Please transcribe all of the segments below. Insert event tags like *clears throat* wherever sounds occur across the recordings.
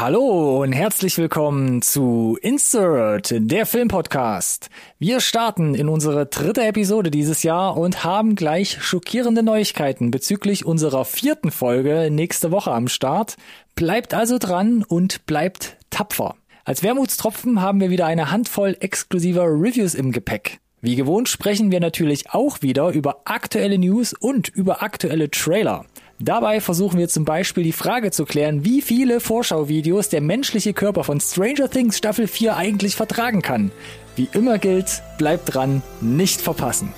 Hallo und herzlich willkommen zu Insert, der Filmpodcast. Wir starten in unsere dritte Episode dieses Jahr und haben gleich schockierende Neuigkeiten bezüglich unserer vierten Folge nächste Woche am Start. Bleibt also dran und bleibt tapfer. Als Wermutstropfen haben wir wieder eine Handvoll exklusiver Reviews im Gepäck. Wie gewohnt sprechen wir natürlich auch wieder über aktuelle News und über aktuelle Trailer. Dabei versuchen wir zum Beispiel die Frage zu klären, wie viele Vorschauvideos der menschliche Körper von Stranger Things Staffel 4 eigentlich vertragen kann. Wie immer gilt, bleibt dran, nicht verpassen.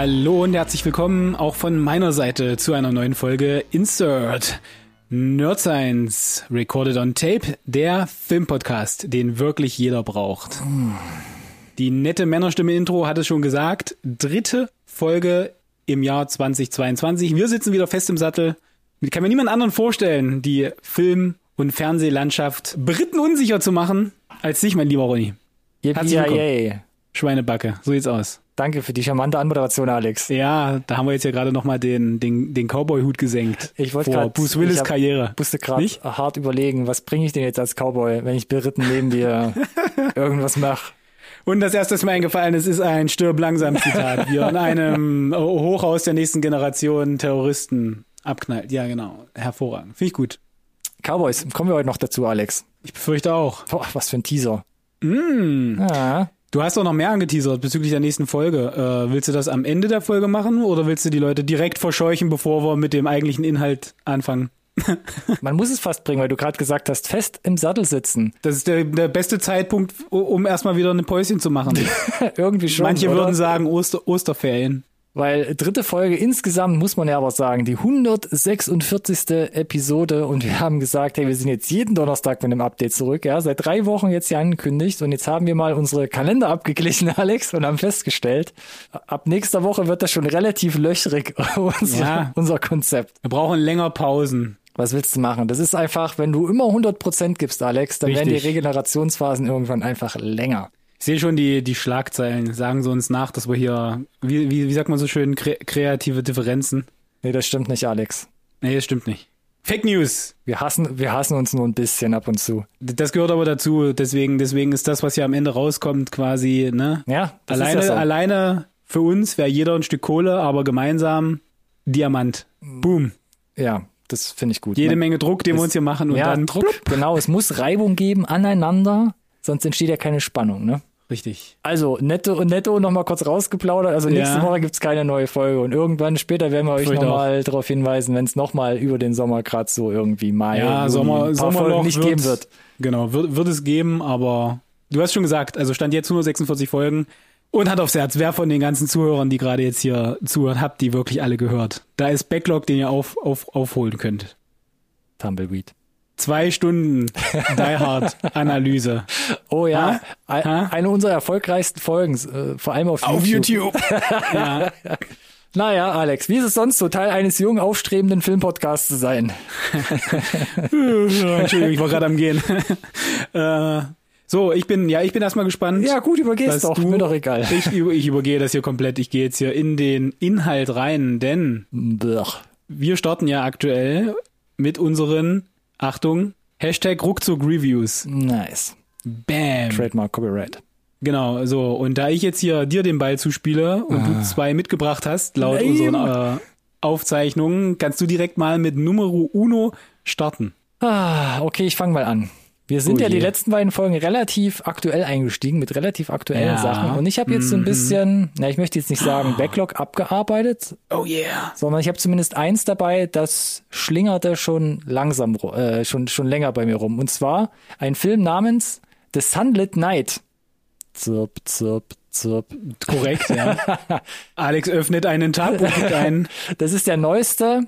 Hallo und herzlich willkommen auch von meiner Seite zu einer neuen Folge Insert Nerd Science Recorded on Tape, der Filmpodcast, den wirklich jeder braucht. Die nette Männerstimme Intro hat es schon gesagt. Dritte Folge im Jahr 2022. Wir sitzen wieder fest im Sattel. Ich kann mir niemand anderen vorstellen, die Film- und Fernsehlandschaft Briten unsicher zu machen, als dich, mein lieber Ronny. Herzlich willkommen. Schweinebacke, so sieht's aus. Danke für die charmante Anmoderation, Alex. Ja, da haben wir jetzt ja gerade nochmal den, den, den Cowboy-Hut gesenkt. Ich wollte gerade. Bruce Willis Karriere. musste gerade hart überlegen, was bringe ich denn jetzt als Cowboy, wenn ich beritten neben dir *laughs* irgendwas mache. Und das erste, was mir eingefallen ist, ist ein Stirb langsam Zitat, wie in einem *laughs* Hochhaus der nächsten Generation Terroristen abknallt. Ja, genau. Hervorragend. Finde ich gut. Cowboys, kommen wir heute noch dazu, Alex. Ich befürchte auch. Boah, was für ein Teaser. Mm. Ja. Du hast doch noch mehr angeteasert bezüglich der nächsten Folge. Äh, willst du das am Ende der Folge machen oder willst du die Leute direkt verscheuchen, bevor wir mit dem eigentlichen Inhalt anfangen? *laughs* Man muss es fast bringen, weil du gerade gesagt hast, fest im Sattel sitzen. Das ist der, der beste Zeitpunkt, um erstmal wieder ein Päuschen zu machen. *laughs* Irgendwie schon. Manche oder? würden sagen Oster, Osterferien. Weil dritte Folge insgesamt muss man ja aber sagen, die 146. Episode und wir haben gesagt, hey, wir sind jetzt jeden Donnerstag mit einem Update zurück, ja, seit drei Wochen jetzt hier angekündigt und jetzt haben wir mal unsere Kalender abgeglichen, *laughs* Alex, und haben festgestellt, ab nächster Woche wird das schon relativ löchrig, *laughs* unser, Ja. unser Konzept. Wir brauchen länger Pausen. Was willst du machen? Das ist einfach, wenn du immer 100% gibst, Alex, dann werden die Richtig. Regenerationsphasen irgendwann einfach länger. Ich sehe schon die, die Schlagzeilen, sagen sie uns nach, dass wir hier, wie, wie, wie sagt man so schön, kre kreative Differenzen. Nee, das stimmt nicht, Alex. Nee, das stimmt nicht. Fake News. Wir hassen, wir hassen uns nur ein bisschen ab und zu. Das gehört aber dazu, deswegen, deswegen ist das, was hier am Ende rauskommt, quasi, ne? Ja, das alleine, ist ja so. alleine für uns wäre jeder ein Stück Kohle, aber gemeinsam Diamant. Boom. Ja, das finde ich gut. Jede Man- Menge Druck, den wir uns hier machen und ja, dann Druck. Genau, es muss Reibung geben aneinander, sonst entsteht ja keine Spannung, ne? Richtig. Also, netto und netto nochmal kurz rausgeplaudert. Also nächste Ja. Woche gibt's keine neue Folge und irgendwann später werden wir euch nochmal darauf hinweisen, wenn es nochmal über den Sommer gerade so irgendwie Mai, Ja, Juni, Sommer, ein paar Sommerloch Folgen nicht geben wird. Genau, wird, wird es geben, aber du hast schon gesagt, also stand jetzt 146 Folgen und hat aufs Herz, wer von den ganzen Zuhörern, die gerade jetzt hier zuhören, habt die wirklich alle gehört. Da ist Backlog, den ihr auf, auf, aufholen könnt. Tumbleweed. Zwei Stunden Die Hard Analyse. Oh ja, Ha? Ha? eine unserer erfolgreichsten Folgen, äh, vor allem auf, Auf YouTube. YouTube. *laughs* ja. Naja, Alex, wie ist es sonst so, Teil eines jungen, aufstrebenden Filmpodcasts zu sein? Entschuldigung, ich war gerade am Gehen. *laughs* äh, so, ich bin, ja, ich bin erstmal gespannt. Ja, gut, übergehst doch, du- mir doch egal. Ich, ich übergehe das hier komplett. Ich gehe jetzt hier in den Inhalt rein, denn Blech. wir starten ja aktuell mit unseren, Achtung, Hashtag Ruckzuck Reviews. Nice. Bam. Trademark Copyright. Genau, so. Und da ich jetzt hier dir den Ball zuspiele und du zwei mitgebracht hast, laut Nein. unseren äh, Aufzeichnungen, kannst du direkt mal mit Numero Uno starten. Ah, okay, ich fange mal an. Wir sind Oh ja die letzten beiden Folgen relativ aktuell eingestiegen mit relativ aktuellen Ja. Mhm. Sachen. Und ich habe jetzt so ein bisschen, na, ich möchte jetzt nicht sagen Backlog abgearbeitet, Oh yeah. sondern ich habe zumindest eins dabei, das schlingerte schon langsam, äh, schon, schon länger bei mir rum. Und zwar ein Film namens The Sunlit Night. Zirp, zirp, zirp. Korrekt, ja. *laughs* Alex öffnet einen Tab und gibt ein. Das ist der neueste,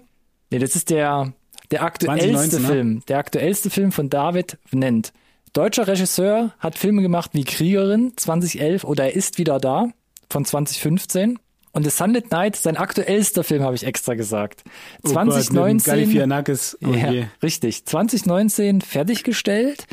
nee, das ist der der aktuellste 2019, ne? Film, der aktuellste Film von David nennt. Deutscher Regisseur hat Filme gemacht wie Kriegerin 2011 oder Er ist wieder da von 2015. Und The Sunlit Night, sein aktuellster Film, habe ich extra gesagt. Oh Gott, 2019. Oh ja, richtig. 2019 fertiggestellt,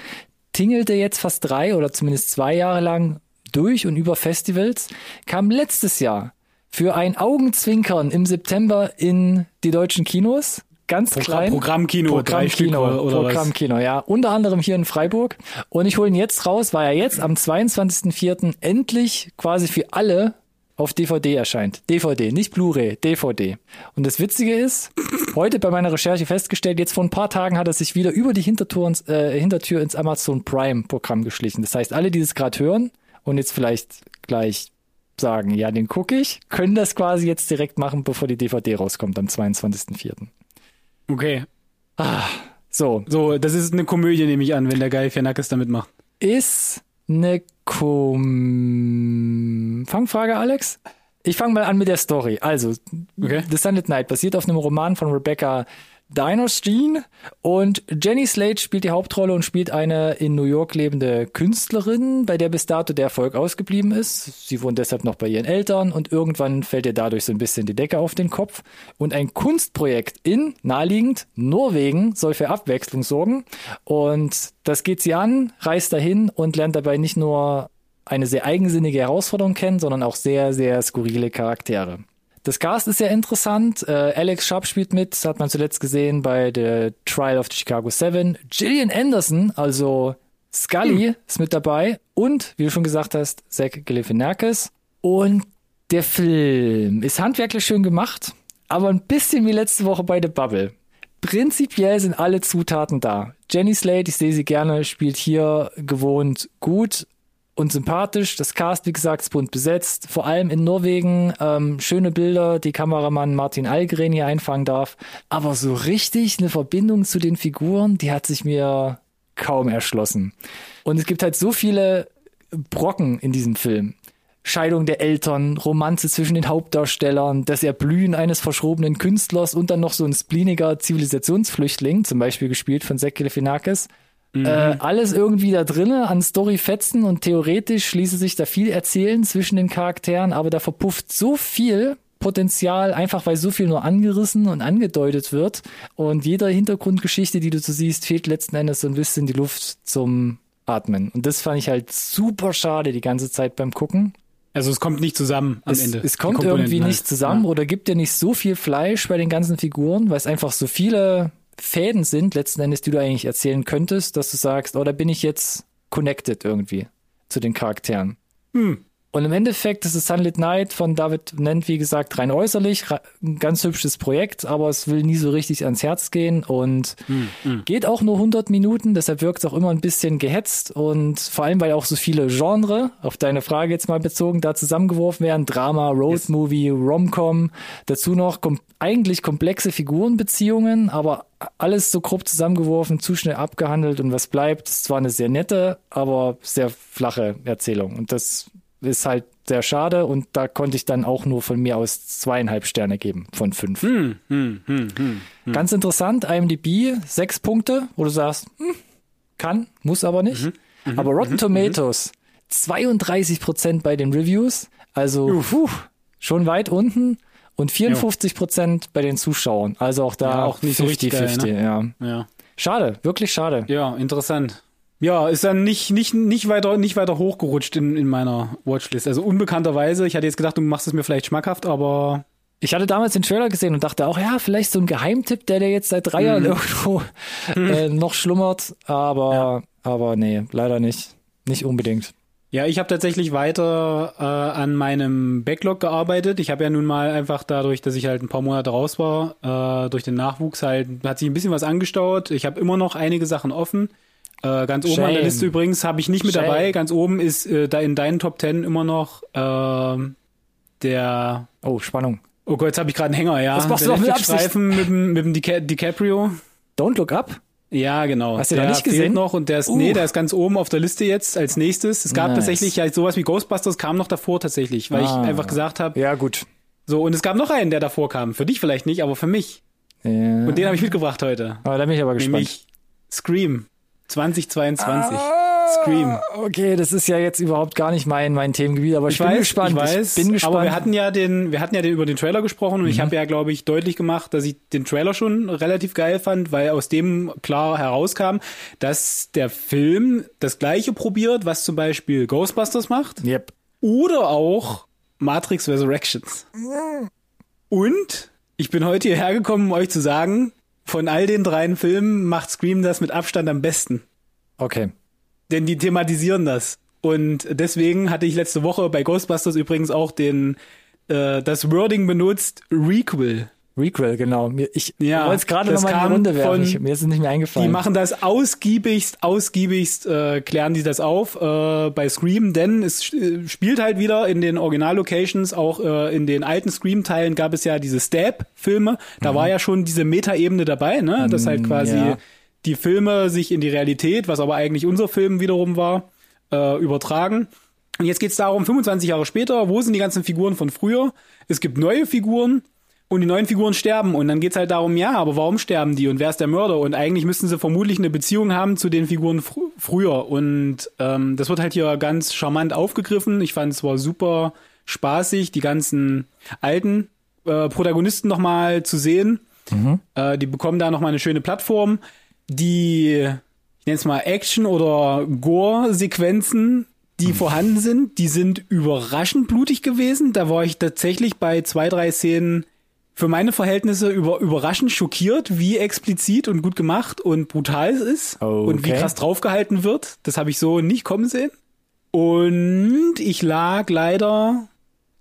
tingelte jetzt fast drei oder zumindest zwei Jahre lang durch und über Festivals, kam letztes Jahr für ein Augenzwinkern im September in die deutschen Kinos. Ganz Programm- klein. Programmkino, Programmkino, oder-? Programmkino, ja. Unter anderem hier in Freiburg. Und ich hole ihn jetzt raus, weil er jetzt am 22.04. endlich quasi für alle auf DVD erscheint. DVD, nicht Blu-ray, DVD. Und das Witzige ist, heute bei meiner Recherche festgestellt, jetzt vor ein paar Tagen hat er sich wieder über die Hintertür ins, äh, Hintertür ins Amazon Prime Programm geschlichen. Das heißt, alle, die das gerade hören und jetzt vielleicht gleich sagen, ja, den gucke ich, können das quasi jetzt direkt machen, bevor die DVD rauskommt am 22.04. Okay. So, So, das ist eine Komödie, nehme ich an, wenn der Galifianakis da mitmacht. ist eine Kom Fangfrage, Alex? Ich fange mal an mit der Story. Also, Okay. The Sunlit Night basiert auf einem Roman von Rebecca Dinerstein und Jenny Slate spielt die Hauptrolle und spielt eine in New York lebende Künstlerin, bei der bis dato der Erfolg ausgeblieben ist. Sie wohnt deshalb noch bei ihren Eltern und irgendwann fällt ihr dadurch so ein bisschen die Decke auf den Kopf. Und ein Kunstprojekt in, naheliegend, Norwegen soll für Abwechslung sorgen. Und das geht sie an, reist dahin und lernt dabei nicht nur eine sehr eigensinnige Herausforderung kennen, sondern auch sehr, sehr skurrile Charaktere. Das Cast ist sehr interessant. Äh, Alex Sharp spielt mit, das hat man zuletzt gesehen bei The Trial of the Chicago Seven. Gillian Anderson, also Scully, ist mit dabei. Und, wie du schon gesagt hast, Zach Galifianakis. Und der Film ist handwerklich schön gemacht, aber ein bisschen wie letzte Woche bei The Bubble. Prinzipiell sind alle Zutaten da. Jenny Slate, ich sehe sie gerne, spielt hier gewohnt gut und sympathisch. Das Cast, wie gesagt, ist bunt besetzt. Vor allem in Norwegen ähm, schöne Bilder, die Kameramann Martin Algren hier einfangen darf. Aber so richtig eine Verbindung zu den Figuren, die hat sich mir kaum erschlossen. Und es gibt halt so viele Brocken in diesem Film. Scheidung der Eltern, Romanze zwischen den Hauptdarstellern, das Erblühen eines verschrobenen Künstlers und dann noch so ein spleeniger Zivilisationsflüchtling, zum Beispiel gespielt von Zach Galifianakis. Äh, alles irgendwie da drinne an Storyfetzen und theoretisch ließe sich da viel erzählen zwischen den Charakteren, aber da verpufft so viel Potenzial, einfach weil so viel nur angerissen und angedeutet wird und jeder Hintergrundgeschichte, die du so siehst, fehlt letzten Endes so ein bisschen die Luft zum Atmen. Und das fand ich halt super schade die ganze Zeit beim Gucken. Also es kommt nicht zusammen am Es, Ende. es kommt irgendwie halt. nicht zusammen Ja. oder gibt dir nicht so viel Fleisch bei den ganzen Figuren, weil es einfach so viele Fäden sind, letzten Endes, die du eigentlich erzählen könntest, dass du sagst, oh, da bin ich jetzt connected irgendwie zu den Charakteren. Hm. Und im Endeffekt ist es Sunlit Night. Von David nennt, wie gesagt, rein äußerlich, ein ganz hübsches Projekt, aber es will nie so richtig ans Herz gehen. Und Hm, geht auch nur 100 Minuten, deshalb wirkt es auch immer ein bisschen gehetzt. Und vor allem, weil auch so viele Genre, auf deine Frage jetzt mal bezogen, da zusammengeworfen werden, Drama, Roadmovie, Romcom, dazu noch kom eigentlich komplexe Figurenbeziehungen, aber alles so grob zusammengeworfen, zu schnell abgehandelt und was bleibt, ist zwar eine sehr nette, aber sehr flache Erzählung. Und das ist halt sehr schade und da konnte ich dann auch nur von mir aus zweieinhalb Sterne geben von fünf. Hm, hm, hm, hm. Ganz interessant, IMDb, sechs Punkte, wo du sagst, hm, kann, muss aber nicht. aber Rotten Tomatoes, 32 Prozent bei den Reviews, also puh, schon weit unten und 54 Prozent bei den Zuschauern, also auch da Ja, auch nicht so richtig geil, 50-50, ja. Ja. Schade, wirklich schade. ja, interessant. Ja, ist dann nicht, nicht, nicht weiter, nicht weiter hochgerutscht in, in meiner Watchlist. Also unbekannterweise. Ich hatte jetzt gedacht, du machst es mir vielleicht schmackhaft, aber Ich hatte damals den Trailer gesehen und dachte auch, ja, vielleicht so ein Geheimtipp, der der jetzt seit drei Jahren irgendwo äh, noch schlummert, aber, aber nee, leider nicht. Nicht unbedingt. Ja, ich habe tatsächlich weiter äh, an meinem Backlog gearbeitet. Ich habe ja nun mal einfach dadurch, dass ich halt ein paar Monate raus war, äh, durch den Nachwuchs halt, hat sich ein bisschen was angestaut. Ich habe immer noch einige Sachen offen. Äh, ganz oben an der Shame. Liste übrigens habe ich nicht mit Shame. dabei. Ganz oben ist äh, da in deinen Top Ten immer noch ähm, der Oh, Spannung. Oh Gott, jetzt habe ich gerade einen Hänger, ja. Das machst der du doch mit Netflix-Streifen mit dem, mit dem Dica DiCaprio. Don't Look Up? Ja, genau. Hast du da nicht gesehen? noch und der ist, Uh. nee, der ist ganz oben auf der Liste jetzt als nächstes. Es gab Nice. tatsächlich ja sowas wie Ghostbusters kam noch davor tatsächlich, weil Ah. ich einfach gesagt habe, Ja, gut. so und es gab noch einen, der davor kam. Für dich vielleicht nicht, aber für mich. Ja. Und den habe ich mitgebracht heute. Aber da bin ich aber gespannt. Nämlich Scream 2022. Ah, Scream. Okay, das ist ja jetzt überhaupt gar nicht mein, mein Themengebiet, aber ich, Ich bin weiß, gespannt. ich weiß, bin gespannt. aber wir hatten ja den, wir hatten ja den über den Trailer gesprochen und ich habe ja, glaube ich, deutlich gemacht, dass ich den Trailer schon relativ geil fand, weil aus dem klar herauskam, dass der Film das Gleiche probiert, was zum Beispiel Ghostbusters macht Yep. oder auch Matrix Resurrections. Und ich bin heute hierher gekommen, um euch zu sagen, von all den dreien Filmen macht Scream das mit Abstand am besten. Okay. Denn die thematisieren das. Und deswegen hatte ich letzte Woche bei Ghostbusters übrigens auch den äh, das Wording benutzt, Requel. Requel, genau. Ich Ja, wollte es gerade das nochmal in die kam Runde werfen. von- mir ist es nicht mehr Die eingefallen. machen das ausgiebigst, ausgiebigst, äh, klären die das auf äh, bei Scream, denn es äh, spielt halt wieder in den Original-Locations, auch äh, in den alten Scream-Teilen gab es ja diese Stab-Filme, da war ja schon diese Metaebene dabei, ne? dass halt quasi ja. die Filme sich in die Realität, was aber eigentlich unser Film wiederum war, äh, übertragen. Und jetzt geht's darum, 25 Jahre später, wo sind die ganzen Figuren von früher? Es gibt neue Figuren und die neuen Figuren sterben. Und dann geht's halt darum, ja, aber warum sterben die und wer ist der Mörder? Und eigentlich müssten sie vermutlich eine Beziehung haben zu den Figuren fr früher. Und ähm, das wird halt hier ganz charmant aufgegriffen. Ich fand es war super spaßig, die ganzen alten äh, Protagonisten nochmal zu sehen. Äh, die bekommen da nochmal eine schöne Plattform. Die, ich nenne es mal Action- oder Gore-Sequenzen, die vorhanden sind, die sind überraschend blutig gewesen. Da war ich tatsächlich bei zwei, drei Szenen für meine Verhältnisse über, überraschend schockiert, wie explizit und gut gemacht und brutal es ist und wie Okay. krass draufgehalten wird. Das habe ich so nicht kommen sehen. Und ich lag leider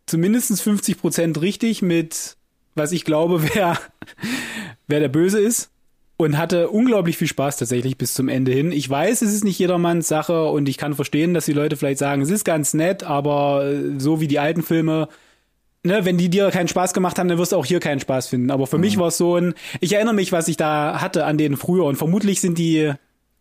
zumindest 50 Prozent richtig mit, was ich glaube, *laughs* wer, wer der Böse ist. Und hatte unglaublich viel Spaß tatsächlich bis zum Ende hin. Ich weiß, es ist nicht jedermanns Sache und ich kann verstehen, dass die Leute vielleicht sagen, es ist ganz nett, aber so wie die alten Filme, ne, wenn die dir keinen Spaß gemacht haben, dann wirst du auch hier keinen Spaß finden. Aber für mich war es so ein, ich erinnere mich, was ich da hatte an denen früher und vermutlich sind die,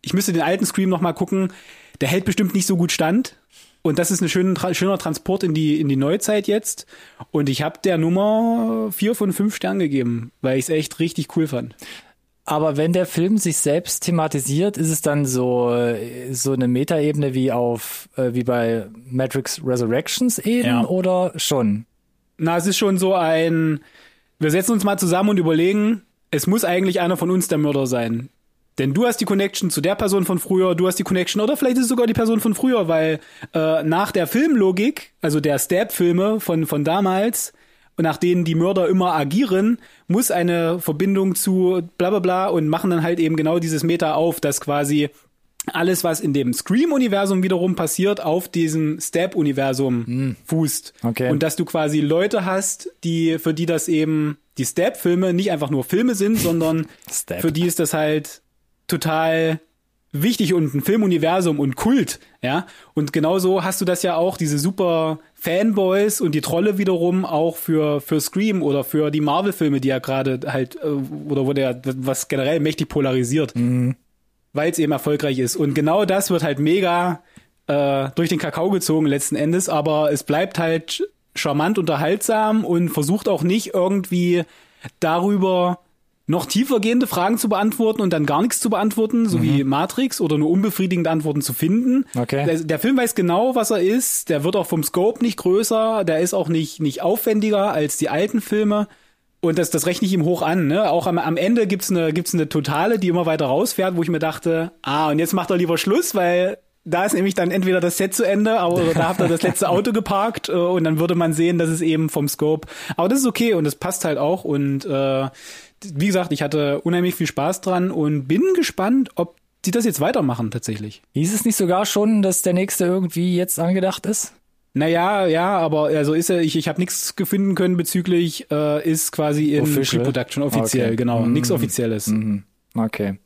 ich müsste den alten Scream noch mal gucken, der hält bestimmt nicht so gut stand. Und das ist ein schöner, tra schöner Transport in die, in die Neuzeit jetzt. Und ich habe der Nummer vier von fünf Sternen gegeben, weil ich es echt richtig cool fand. Aber wenn der Film sich selbst thematisiert, ist es dann so so eine Metaebene wie auf äh, wie bei Matrix Resurrections eben Ja. oder schon? Na, es ist schon so ein, wir setzen uns mal zusammen und überlegen, es muss eigentlich einer von uns der Mörder sein. Denn du hast die Connection zu der Person von früher, du hast die Connection, oder vielleicht ist es sogar die Person von früher, weil äh, nach der Filmlogik, also der Stab-Filme von, von damals, und nach denen die Mörder immer agieren, muss eine Verbindung zu bla bla bla und machen dann halt eben genau dieses Meta auf, dass quasi alles, was in dem Scream-Universum wiederum passiert, auf diesem Stab-Universum fußt. Okay. Und dass du quasi Leute hast, die, für die das eben die Stab-Filme nicht einfach nur Filme sind, *laughs* sondern für die ist das halt total wichtig und ein Filmuniversum und Kult, ja. Und genauso hast du das ja auch, diese super Fanboys und die Trolle wiederum auch für, für Scream oder für die Marvel-Filme, die ja gerade halt, äh, oder wo der, was generell mächtig polarisiert, weil es eben erfolgreich ist. Und genau das wird halt mega äh, durch den Kakao gezogen letzten Endes, aber es bleibt halt charmant unterhaltsam und versucht auch nicht irgendwie darüber noch tiefergehende Fragen zu beantworten und dann gar nichts zu beantworten, so wie Matrix oder nur unbefriedigende Antworten zu finden. Okay. Der, der Film weiß genau, was er ist. Der wird auch vom Scope nicht größer. Der ist auch nicht, nicht aufwendiger als die alten Filme. Und das, das rechne ich ihm hoch an. Ne? Auch am, am Ende gibt's eine, gibt's eine Totale, die immer weiter rausfährt, wo ich mir dachte, ah, und jetzt macht er lieber Schluss, weil da ist nämlich dann entweder das Set zu Ende, aber oder da habt ihr das letzte Auto geparkt äh, und dann würde man sehen, dass es eben vom Scope. Aber das ist okay und das passt halt auch. Und äh, wie gesagt, ich hatte unheimlich viel Spaß dran und bin gespannt, ob sie das jetzt weitermachen tatsächlich. Hieß es nicht sogar schon, dass der nächste irgendwie jetzt angedacht ist? Naja, ja, aber also ist er, ich, ich habe nichts gefunden können bezüglich, äh, ist quasi in Official? Pre-Production offiziell, Okay. genau. Mhm. Nichts Offizielles. Okay.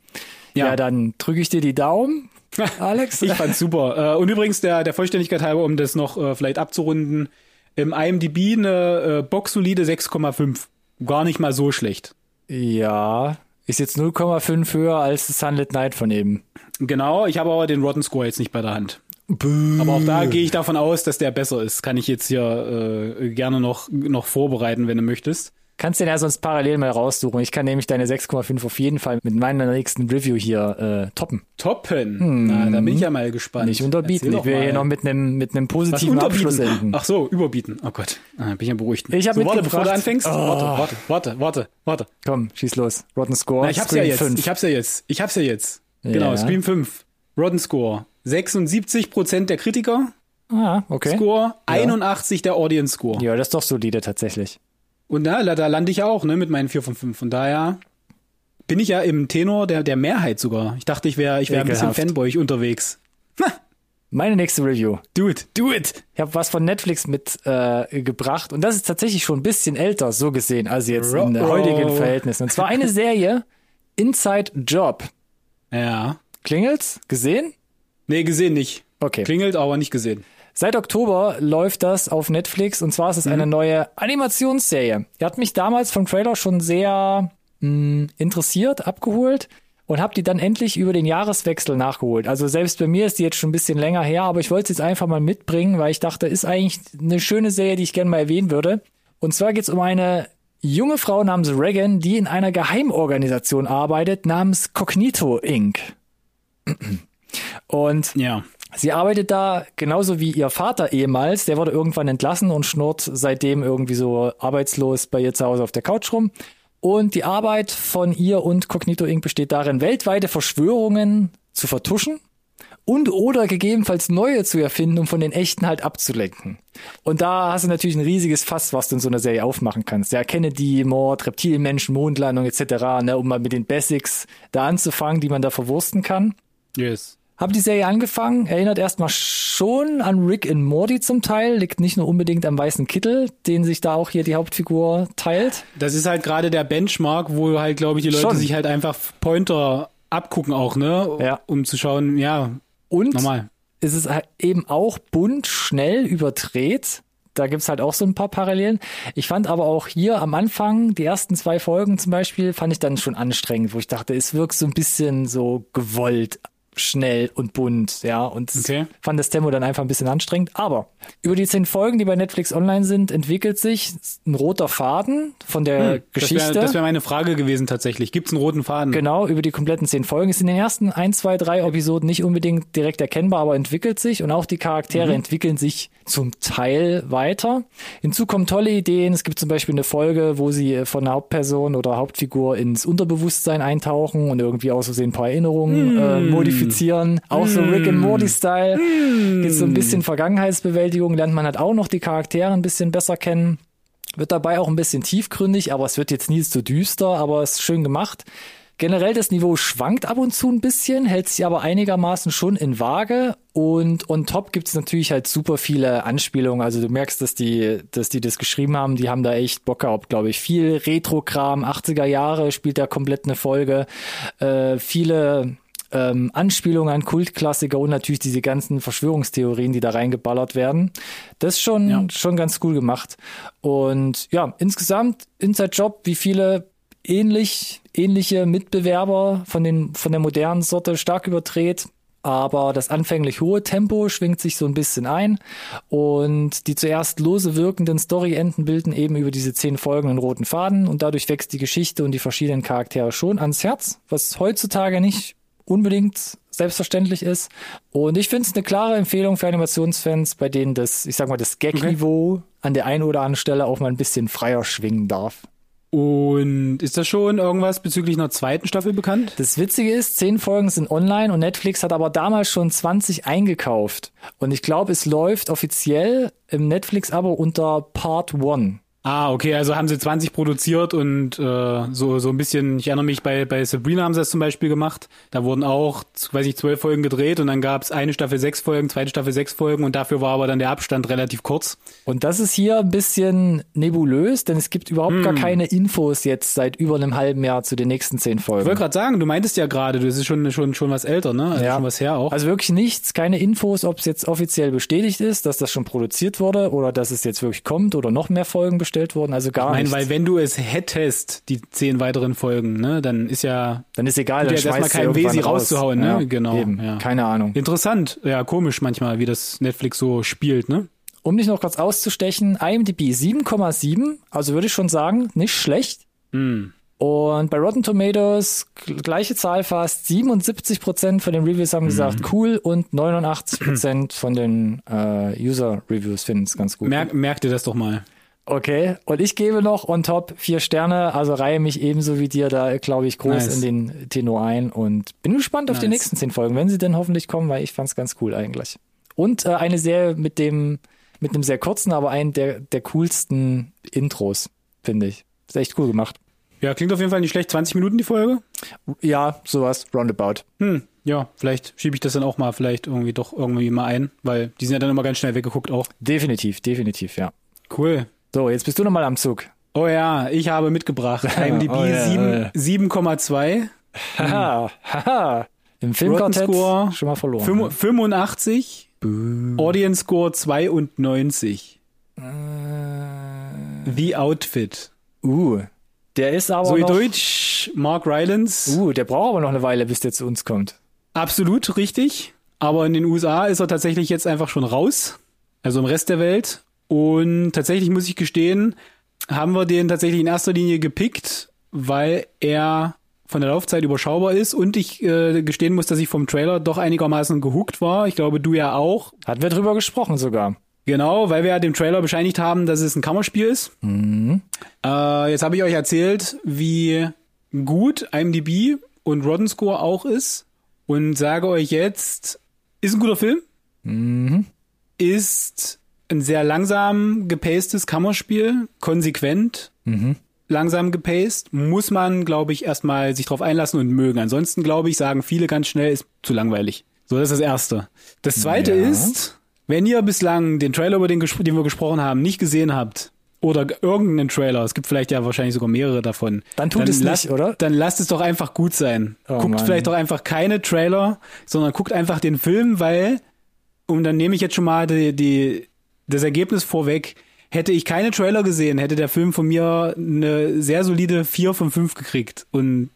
Ja, Ja. dann drücke ich dir die Daumen, *laughs* Alex. Ich fand's super. Äh, und übrigens, der, der Vollständigkeit halber, um das noch äh, vielleicht abzurunden, im IMDb eine äh, boxsolide 6,5. Gar nicht mal so schlecht. ja, ist jetzt 0,5 höher als das Sunlit Night von eben. Genau, ich habe aber den Rotten Score jetzt nicht bei der Hand. Aber auch da gehe ich davon aus, dass der besser ist. Kann ich jetzt hier äh, gerne noch, noch vorbereiten, wenn du möchtest. Kannst den ja sonst parallel mal raussuchen. Ich kann nämlich deine 6,5 auf jeden Fall mit meiner nächsten Review hier äh, toppen. Toppen. Na, da bin ich ja mal gespannt. Nicht unterbieten. Erzähl Ich will hier noch mit einem mit einem positiven Abschluss enden. Ach so, überbieten. Oh Gott, ah, bin ich ja beruhigt. Ich hab so, warte, bevor du anfängst. Oh. Warte, warte, warte, warte, warte. Komm, schieß los. Rotten Score. Na, ich hab's ja Scream jetzt. 5. Ich hab's ja jetzt. Ich hab's ja jetzt. Genau, Ja. Scream 5. Rotten Score. 76% der Kritiker. ah, okay. Score. 81 der Audience Score. Ja, das ist doch solide tatsächlich. Und da, da lande ich auch, ne, mit meinen 4 von 5. Von daher bin ich ja im Tenor der, der Mehrheit sogar. Ich dachte, ich wäre ich wär ein bisschen. Fanboy unterwegs. Meine nächste Review. Do it, do it. Ich habe was von Netflix mitgebracht äh, gebracht und das ist tatsächlich schon ein bisschen älter, so gesehen, als jetzt in Oh. heutigen Verhältnissen. Und zwar eine *laughs* Serie, Inside Job. Ja. Klingelt's? Gesehen? Nee, gesehen nicht. Okay. Klingelt, aber nicht gesehen. Seit Oktober läuft das auf Netflix und zwar ist es eine neue Animationsserie. Die hat mich damals vom Trailer schon sehr mh, interessiert, abgeholt und habe die dann endlich über den Jahreswechsel nachgeholt. Also selbst bei mir ist die jetzt schon ein bisschen länger her, aber ich wollte sie jetzt einfach mal mitbringen, weil ich dachte, ist eigentlich eine schöne Serie, die ich gerne mal erwähnen würde. Und zwar geht es um eine junge Frau namens Regan, die in einer Geheimorganisation arbeitet namens Cognito Inc. Und Ja. Sie arbeitet da genauso wie ihr Vater ehemals. Der wurde irgendwann entlassen und schnurrt seitdem irgendwie so arbeitslos bei ihr zu Hause auf der Couch rum. Und die Arbeit von ihr und Cognito Inc. besteht darin, weltweite Verschwörungen zu vertuschen und oder gegebenenfalls neue zu erfinden, um von den echten halt abzulenken. Und da hast du natürlich ein riesiges Fass, was du in so einer Serie aufmachen kannst. Ja, Kennedy, Mord, Reptilienmenschen, Mondlandung etc., ne, um mal mit den Basics da anzufangen, die man da verwursten kann. Yes. Hab die Serie angefangen, erinnert erstmal schon an Rick and Morty zum Teil, liegt nicht nur unbedingt am weißen Kittel, den sich da auch hier die Hauptfigur teilt. Das ist halt gerade der Benchmark, wo halt, glaube ich, die Leute Schon. sich halt einfach Pointer abgucken auch, ne? Ja. Um zu schauen, ja, Und normal. es ist halt eben auch bunt, schnell überdreht. Da gibt's halt auch so ein paar Parallelen. Ich fand aber auch hier am Anfang, die ersten zwei Folgen zum Beispiel, fand ich dann schon anstrengend, wo ich dachte, es wirkt so ein bisschen so gewollt schnell und bunt, ja, und Okay. fand das Tempo dann einfach ein bisschen anstrengend. Aber über die zehn Folgen, die bei Netflix online sind, entwickelt sich ein roter Faden von der Hm, Das Geschichte. wäre das wär meine Frage gewesen tatsächlich. Gibt's einen roten Faden? Genau, über die kompletten zehn Folgen. Ist in den ersten ein, zwei, drei Episoden nicht unbedingt direkt erkennbar, aber entwickelt sich und auch die Charaktere entwickeln sich zum Teil weiter. Hinzu kommen tolle Ideen. Es gibt zum Beispiel eine Folge, wo sie von der Hauptperson oder Hauptfigur ins Unterbewusstsein eintauchen und irgendwie aus Versehen ein paar Erinnerungen äh, modifizieren. Auch so Rick and Morty-Style. Geht so ein bisschen Vergangenheitsbewältigung, lernt man halt auch noch die Charaktere ein bisschen besser kennen. Wird dabei auch ein bisschen tiefgründig, aber es wird jetzt nie so düster, aber es ist schön gemacht. Generell das Niveau schwankt ab und zu ein bisschen, hält sich aber einigermaßen schon in Waage und on top gibt's natürlich halt super viele Anspielungen. Also du merkst, dass die, dass die das geschrieben haben, die haben da echt Bock gehabt, glaube ich. Viel Retro-Kram, 80er Jahre spielt da komplett eine Folge. Äh, viele ähm, Anspielungen an Kultklassiker und natürlich diese ganzen Verschwörungstheorien, die da reingeballert werden. Das ist schon, Ja. schon ganz cool gemacht. Und ja, insgesamt Inside Job, wie viele ähnlich, ähnliche Mitbewerber von den, von der modernen Sorte stark überdreht. Aber das anfänglich hohe Tempo schwingt sich so ein bisschen ein und die zuerst lose wirkenden Storyenden bilden eben über diese zehn Folgen einen roten Faden und dadurch wächst die Geschichte und die verschiedenen Charaktere schon ans Herz, was heutzutage nicht unbedingt selbstverständlich ist. Und ich finde es eine klare Empfehlung für Animationsfans, bei denen das, ich sag mal, das Gag-Niveau an der einen oder anderen Stelle auch mal ein bisschen freier schwingen darf. Und ist das schon irgendwas bezüglich einer zweiten Staffel bekannt? Das Witzige ist, zehn Folgen sind online und Netflix hat aber damals schon 20 eingekauft. Und ich glaube, es läuft offiziell im Netflix-Abo unter Part One. Ah, okay, also haben sie 20 produziert und äh, so so ein bisschen, ich erinnere mich, bei, bei Sabrina haben sie das zum Beispiel gemacht. Da wurden auch, weiß ich, zwölf Folgen gedreht und dann gab es eine Staffel sechs Folgen, zweite Staffel sechs Folgen und dafür war aber dann der Abstand relativ kurz. Und das ist hier ein bisschen nebulös, denn es gibt überhaupt gar keine Infos jetzt seit über einem halben Jahr zu den nächsten zehn Ich wollte Folgen. gerade sagen, du meintest ja gerade, das ist schon, schon, schon was älter, ne? Also Ja. schon was her auch. Also wirklich nichts, keine Infos, ob es jetzt offiziell bestätigt ist, dass das schon produziert wurde oder dass es jetzt wirklich kommt oder noch mehr Folgen bestellt wurden. Also gar ich meine, nichts. weil wenn du es hättest, die zehn weiteren Folgen, ne, dann ist ja Dann ist egal, dann ja erstmal weh, irgendwann sie raus. rauszuhauen, ne? Ja, Genau, Eben. ja. Keine Ahnung. interessant, ja, komisch manchmal, wie das Netflix so spielt, ne? um dich noch kurz auszustechen, IMDb 7,7, also würde ich schon sagen, nicht schlecht. Hm. Und bei Rotten Tomatoes gleiche Zahl fast, 77% von den Reviews haben gesagt cool und 89% von den äh, User-Reviews finden es ganz gut. Merk, merk dir das doch mal. Okay, und ich gebe noch on top vier Sterne, also reihe mich ebenso wie dir da, glaube ich, groß Nice. in den Tenor ein und bin gespannt auf die Nice. nächsten zehn Folgen, wenn sie denn hoffentlich kommen, weil ich fand's ganz cool eigentlich. Und äh, eine Serie mit dem, mit einem sehr kurzen, aber einen der, der coolsten Intros, finde ich. Ist echt cool gemacht. Ja, klingt auf jeden Fall nicht schlecht. 20 Minuten die Folge? Ja, sowas, roundabout. Hm, ja, vielleicht schiebe ich das dann auch mal vielleicht irgendwie doch irgendwie mal ein, weil die sind ja dann immer ganz schnell weggeguckt auch. Definitiv, definitiv, ja. Cool. So, jetzt bist du nochmal am Zug. Oh ja, ich habe mitgebracht. *laughs* IMDb Oh ja, sieben- oh 7,2, Haha, haha. Im Filmquartett schon mal verloren. fünf- 85, Audience Score 92. The Outfit. Uh, der ist aber So noch, Deutsch, Mark Rylance. Uh, der braucht aber noch eine Weile, bis der zu uns kommt. Absolut richtig. Aber in den USA ist er tatsächlich jetzt einfach schon raus. Also im Rest der Welt. Und tatsächlich muss ich gestehen, haben wir den tatsächlich in erster Linie gepickt, weil er von der Laufzeit überschaubar ist und ich äh, gestehen muss, dass ich vom Trailer doch einigermaßen gehuckt war. Ich glaube, du ja auch. Hatten wir drüber gesprochen sogar. Genau, weil wir ja dem Trailer bescheinigt haben, dass es ein Kammerspiel ist. Äh, jetzt habe ich euch erzählt, wie gut IMDb und Rotten Score auch ist und sage euch jetzt, ist ein guter Film, ist ein sehr langsam gepacedes Kammerspiel, konsequent, langsam gepaced, muss man, glaube ich, erstmal sich drauf einlassen und mögen. Ansonsten, glaube ich, sagen viele ganz schnell, ist zu langweilig. So, das ist das Erste. Das Zweite Ja. ist, wenn ihr bislang den Trailer, über den, den wir gesprochen haben, nicht gesehen habt, oder irgendeinen Trailer, es gibt vielleicht ja wahrscheinlich sogar mehrere davon. Dann tut es nicht, oder? Dann lasst es doch einfach gut sein. Oh guckt Mann. vielleicht doch einfach keine Trailer, sondern guckt einfach den Film, weil, und dann nehme ich jetzt schon mal die, die, das Ergebnis vorweg, hätte ich keine Trailer gesehen, hätte der Film von mir eine sehr solide 4 von 5 gekriegt. Und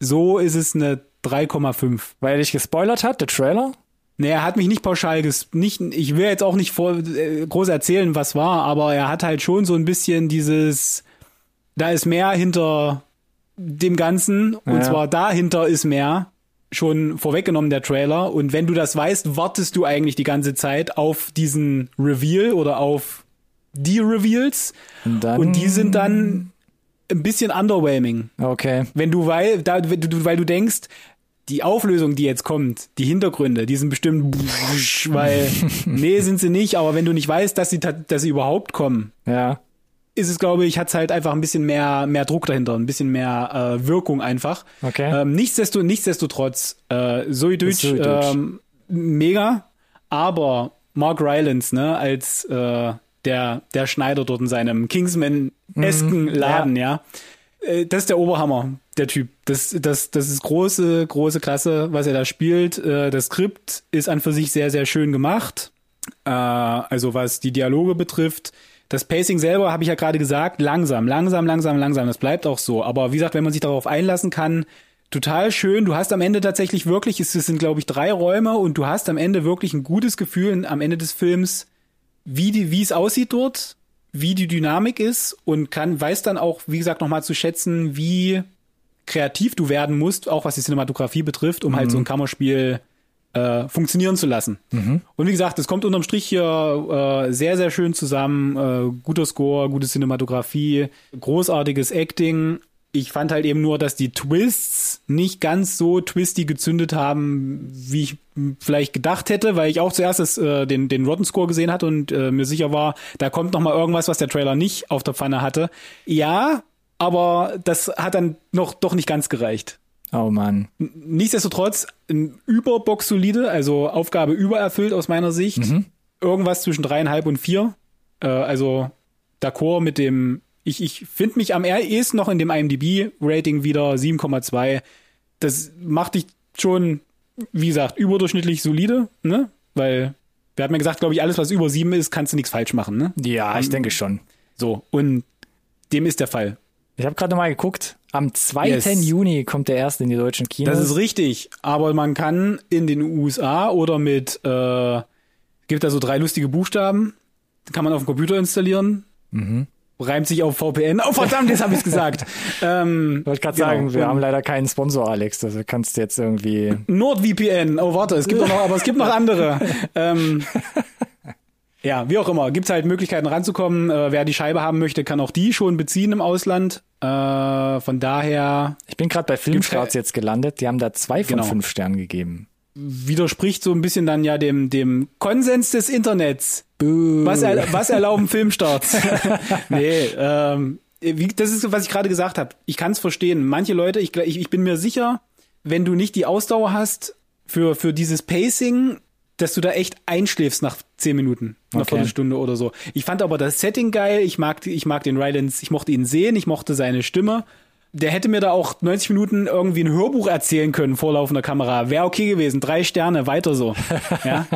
so ist es eine 3,5. Weil er dich gespoilert hat, der Trailer? Nee, er hat mich nicht pauschal ges nicht ich will jetzt auch nicht vor, äh, groß erzählen, was war, aber er hat halt schon so ein bisschen dieses da ist mehr hinter dem ganzen und Ja. zwar dahinter ist mehr schon vorweggenommen der Trailer und wenn du das weißt, wartest du eigentlich die ganze Zeit auf diesen Reveal oder auf die Reveals Und und die sind dann ein bisschen underwhelming Okay. wenn du weil da du, weil du denkst die Auflösung, die jetzt kommt, die Hintergründe, die sind bestimmt, *laughs* weil, nee, sind sie nicht, aber wenn du nicht weißt, dass sie, dass sie überhaupt kommen, Ja. Ist es, glaube ich, hat's halt einfach ein bisschen mehr, mehr Druck dahinter, ein bisschen mehr äh, Wirkung einfach. Okay. Ähm, nichtsdesto, nichtsdestotrotz, äh, Zoe Deutsch, ähm, mega, aber Mark Rylance, ne, als äh, der, der Schneider dort in seinem Kingsman-esken Laden, ja. Äh, Das ist der Oberhammer, der Typ. Das, das, das ist große, große Klasse, was er da spielt. Äh, Das Skript ist an für sich sehr, sehr schön gemacht. Äh, also was die Dialoge betrifft. Das Pacing selber, habe ich ja gerade gesagt, langsam, langsam, langsam, langsam. Das bleibt auch so. Aber wie gesagt, wenn man sich darauf einlassen kann, total schön. Du hast am Ende tatsächlich wirklich, es sind glaube ich drei Räume und du hast am Ende wirklich ein gutes Gefühl am Ende des Films, wie die, wie es aussieht dort, wie die Dynamik ist und kann, weiß dann auch, wie gesagt, nochmal zu schätzen, wie kreativ du werden musst, auch was die Cinematografie betrifft, um halt so ein Kammerspiel äh, funktionieren zu lassen. Und wie gesagt, es kommt unterm Strich hier äh, sehr, sehr schön zusammen. Äh, guter Score, gute Cinematografie, großartiges Acting. Ich fand halt eben nur, dass die Twists nicht ganz so twisty gezündet haben, wie ich vielleicht gedacht hätte, weil ich auch zuerst das, äh, den, den Rotten Score gesehen hatte und äh, mir sicher war, da kommt noch mal irgendwas, was der Trailer nicht auf der Pfanne hatte. Ja, aber das hat dann noch doch nicht ganz gereicht. Oh Mann. Nichtsdestotrotz ein Überbox solide, also Aufgabe übererfüllt aus meiner Sicht. Irgendwas zwischen dreieinhalb und vier. Äh, also d'accord mit dem, ich, ich finde mich am ehesten noch in dem IMDb-Rating wieder 7,2. Das macht dich schon, wie gesagt, überdurchschnittlich solide, ne? Weil wir hatten ja gesagt, glaube ich, alles, was über sieben ist, kannst du nichts falsch machen, ne? Ja, ich denke schon. So, und dem ist der Fall. Ich habe gerade mal geguckt. Am 2. Yes. Juni kommt der erste in die deutschen Kinos. Das ist richtig, aber man kann in den USA oder mit, äh, gibt da so drei lustige Buchstaben, kann man auf dem Computer installieren. Mhm. Reimt sich auf VPN. Oh verdammt, jetzt habe ich gesagt. *laughs* ähm, Ich wollte gerade genau. sagen, wir haben leider keinen Sponsor, Alex. Also kannst du jetzt irgendwie. NordVPN. Oh warte, es gibt *laughs* noch, aber es gibt noch andere. *laughs* ähm, ja, wie auch immer, gibt's halt Möglichkeiten ranzukommen. Äh, wer die Scheibe haben möchte, kann auch die schon beziehen im Ausland. Äh, von daher Ich bin gerade bei Filmstarts jetzt gelandet. Die haben da zwei von Genau. fünf Sternen gegeben. widerspricht so ein bisschen dann ja dem dem Konsens des Internets. Was, er, was erlauben Filmstarts? *laughs* *laughs* nee, ähm, wie, das ist, was ich gerade gesagt habe. Ich kann es verstehen. Manche Leute, ich, ich, ich bin mir sicher, wenn du nicht die Ausdauer hast für, für dieses Pacing, dass du da echt einschläfst nach zehn Minuten, einer Okay. Viertelstunde oder so. Ich fand aber das Setting geil. Ich mag, ich mag den Rylance, ich mochte ihn sehen, ich mochte seine Stimme. Der hätte mir da auch 90 Minuten irgendwie ein Hörbuch erzählen können vor laufender Kamera. Wäre okay gewesen. Drei Sterne, weiter so. *laughs* Ja.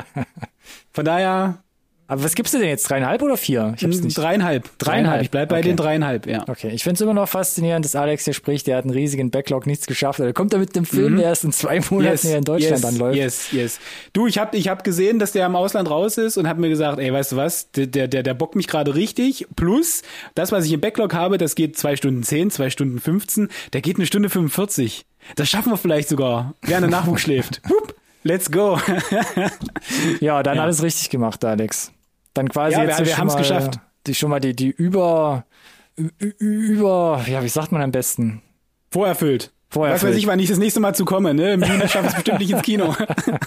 Von daher Aber was gibst du denn jetzt? Dreieinhalb oder vier? Ich hab's nicht. dreieinhalb. Dreieinhalb. Ich bleib bei Okay. den dreieinhalb, ja. Okay, ich find's immer noch faszinierend, dass Alex hier spricht. Der hat einen riesigen Backlog, nichts geschafft. Er kommt da mit einem Film, der erst in zwei Monaten hier in Deutschland Mhm. yes, anläuft. Yes, yes. Du, ich habe ich hab gesehen, dass der im Ausland raus ist und habe mir gesagt, ey, weißt du was, der, der, der, der bockt mich gerade richtig. Plus, das, was ich im Backlog habe, das geht zwei Stunden zehn, zwei Stunden 15, der geht eine Stunde 45. Das schaffen wir vielleicht sogar, während der Nachwuchs schläft. *laughs* Hup, let's go. *laughs* Ja, dann Ja. alles richtig gemacht, Alex. Dann quasi Ja, jetzt wir- wir haben's mal, geschafft. Die, schon mal die, die über, über, ja, wie sagt man am besten? Vorerfüllt. Vorerfüllt. Was weiß ich, wann ich das nächste Mal zu komme, ne? Im Juni *laughs* schaffe ich es bestimmt nicht ins Kino.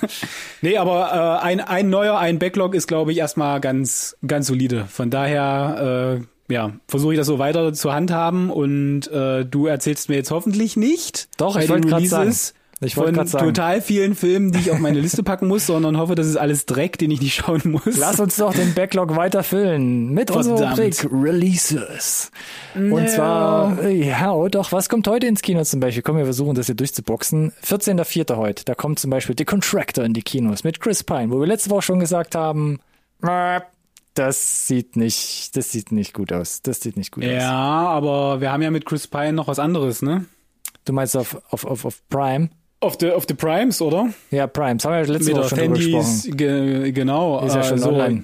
*laughs* nee, aber äh, ein, ein neuer, ein Backlog ist, glaube ich, erstmal ganz, ganz solide. Von daher, äh, ja, versuche ich das so weiter zu handhaben und äh, du erzählst mir jetzt hoffentlich nicht. Doch, ich wollte grad Releases Ich wollte von gerade sagen, total vielen Filmen, die ich auf meine Liste packen muss, sondern hoffe, das ist alles Dreck, den ich nicht schauen muss. lass uns doch den Backlog weiter füllen mit Verdammt. Rubrik Releases. Und Ja. zwar, ja, oh doch, was kommt heute ins Kino zum Beispiel? Komm, wir versuchen das hier durchzuboxen. 14.04. heute, da kommt zum Beispiel The Contractor in die Kinos mit Chris Pine, wo wir letzte Woche schon gesagt haben, das sieht nicht, das sieht nicht gut aus. Das sieht nicht gut aus. Ja, aber wir haben ja mit Chris Pine noch was anderes, ne? Du meinst auf, auf, auf, auf Prime? Auf the, auf the Primes, oder? Ja, Prime. Das haben wir letzte mit Woche auf schon Handys, gesprochen. ge, genau. Ist ja schon so. online.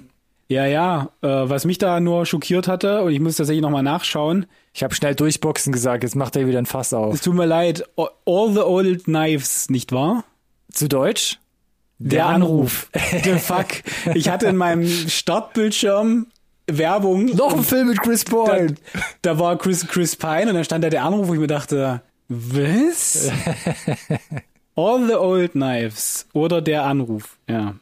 Ja, ja. Äh, was mich da nur schockiert hatte, und ich muss tatsächlich nochmal nachschauen, Ich habe schnell durchboxen gesagt, jetzt macht er wieder ein Fass auf. es tut mir leid, All the Old Knives, nicht wahr? Zu Deutsch? *laughs* The fuck. Ich hatte in meinem Startbildschirm Werbung. Noch ein Film mit Chris da, Pine. da war Chris, Chris Pine und dann stand da der Anruf, wo ich mir dachte, was? *laughs* All the Old Knives oder der Anruf, ja.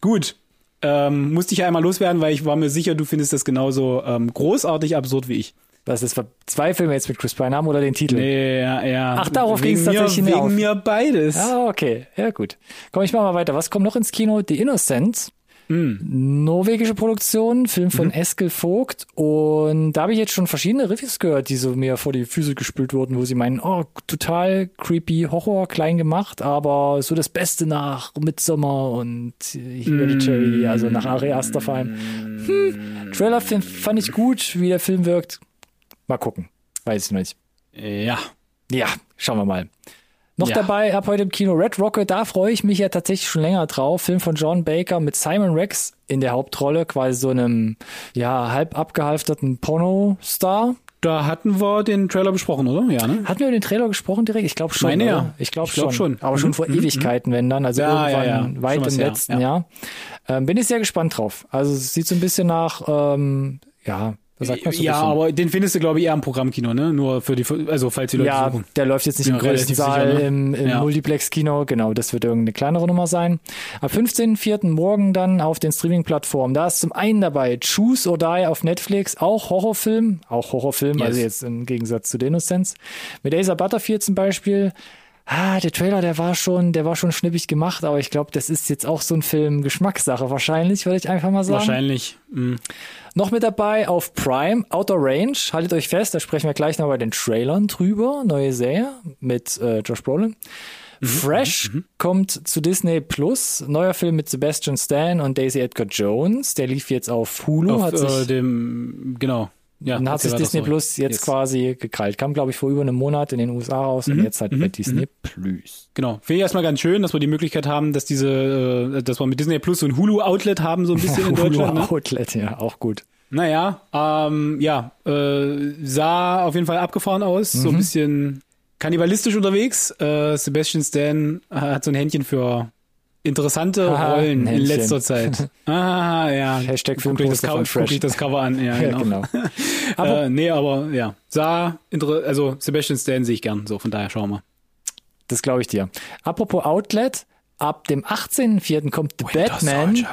Gut. Ähm, musste ich einmal loswerden, weil ich war mir sicher, du findest das genauso ähm, großartig absurd wie ich. Was ist, zwei Filme jetzt mit Chris Pine haben oder den Titel? Nee, ja, ja. Ach, darauf Wegen ging's mir- tatsächlich Wegen hinauf. mir beides. Ah, okay. Ja, gut. Komm, ich mach mal weiter. Was kommt noch ins Kino? The Innocents. Hm. Norwegische Produktion, Film von Mhm. Eskil Vogt. Und da habe ich jetzt schon verschiedene Reviews gehört, die so mir vor die Füße gespült wurden, wo sie meinen, oh, total creepy Horror, klein gemacht, aber so das Beste nach Midsommar und Hereditary, also nach Ari Aster vor allem. Hm, Trailer fand ich gut, wie der Film wirkt. Mal gucken. Weiß ich noch nicht. Ja. Ja, schauen wir mal. Noch Ja. dabei ab heute im Kino Red Rocket, da freue ich mich ja tatsächlich schon länger drauf. Film von John Baker mit Simon Rex in der Hauptrolle, quasi so einem, ja, halb abgehalfterten Porno-Star. Da hatten wir den Trailer besprochen, oder? Ja, ne? Hatten wir den Trailer gesprochen direkt? Ich glaube schon. Meine ja. Ich glaube glaub schon. schon. Aber schon Mhm, vor mhm, Ewigkeiten, wenn dann. Also Ja, ja, irgendwann ja. weit Schon was im letzten ja. Jahr. Ähm, bin ich sehr gespannt drauf. Also es sieht so ein bisschen nach, ähm, ja, sagt man so? ja, aber den findest du, glaube ich, eher im Programmkino, ne? Nur für die, also falls die Leute Ja, suchen. der läuft jetzt nicht Ja, im größten Saal sicher, ne? im, im Ja. Multiplex-Kino. Genau, das wird irgendeine kleinere Nummer sein. Am 15.04. morgen dann auf den Streaming-Plattformen. Da ist zum einen dabei Choose or Die auf Netflix, auch Horrorfilm, auch Horrorfilm, Yes. also jetzt im Gegensatz zu The Innocents. Mit Asa Butterfield zum Beispiel. Ah, der Trailer, der war schon, der war schon schnippig gemacht, aber ich glaube, das ist jetzt auch so ein Film Geschmackssache wahrscheinlich, würde ich einfach mal sagen. Wahrscheinlich. Mhm. Noch mit dabei auf Prime, Outer Range. Haltet euch fest, da sprechen wir gleich noch bei den Trailern drüber. Neue Serie mit äh, Josh Brolin. Mhm, Fresh kommt zu Disney Plus. Neuer Film mit Sebastian Stan und Daisy Edgar Jones. Der lief jetzt auf Hulu. Auf hat äh, sich, dem, genau. Ja, dann hat sich Disney sorry. Plus jetzt Yes. quasi gekrallt. Kam, glaube ich, vor über einem Monat in den USA raus und jetzt halt bei Disney Plus. Genau. Finde ich erstmal ganz schön, dass wir die Möglichkeit haben, dass diese, äh, dass wir mit Disney Plus so ein Hulu-Outlet haben, so ein bisschen in *laughs* Deutschland. Ne? Outlet, ja, auch gut. Naja, ähm, ja, äh, sah auf jeden Fall abgefahren aus, so Mhm. ein bisschen kannibalistisch unterwegs. Äh, Sebastian Stan hat so ein Händchen für interessante Haha, Rollen in letzter Zeit. *laughs* Ah, ja. Hashtag guck ich, das Cover, guck ich das Cover an. Ja, *laughs* Ja, genau. genau. *laughs* Aber äh, nee, aber ja, sah, also Sebastian Stan sehe ich gern, so von daher schauen wir. das glaube ich dir. Apropos Outlet, ab dem 18.04. kommt The Batman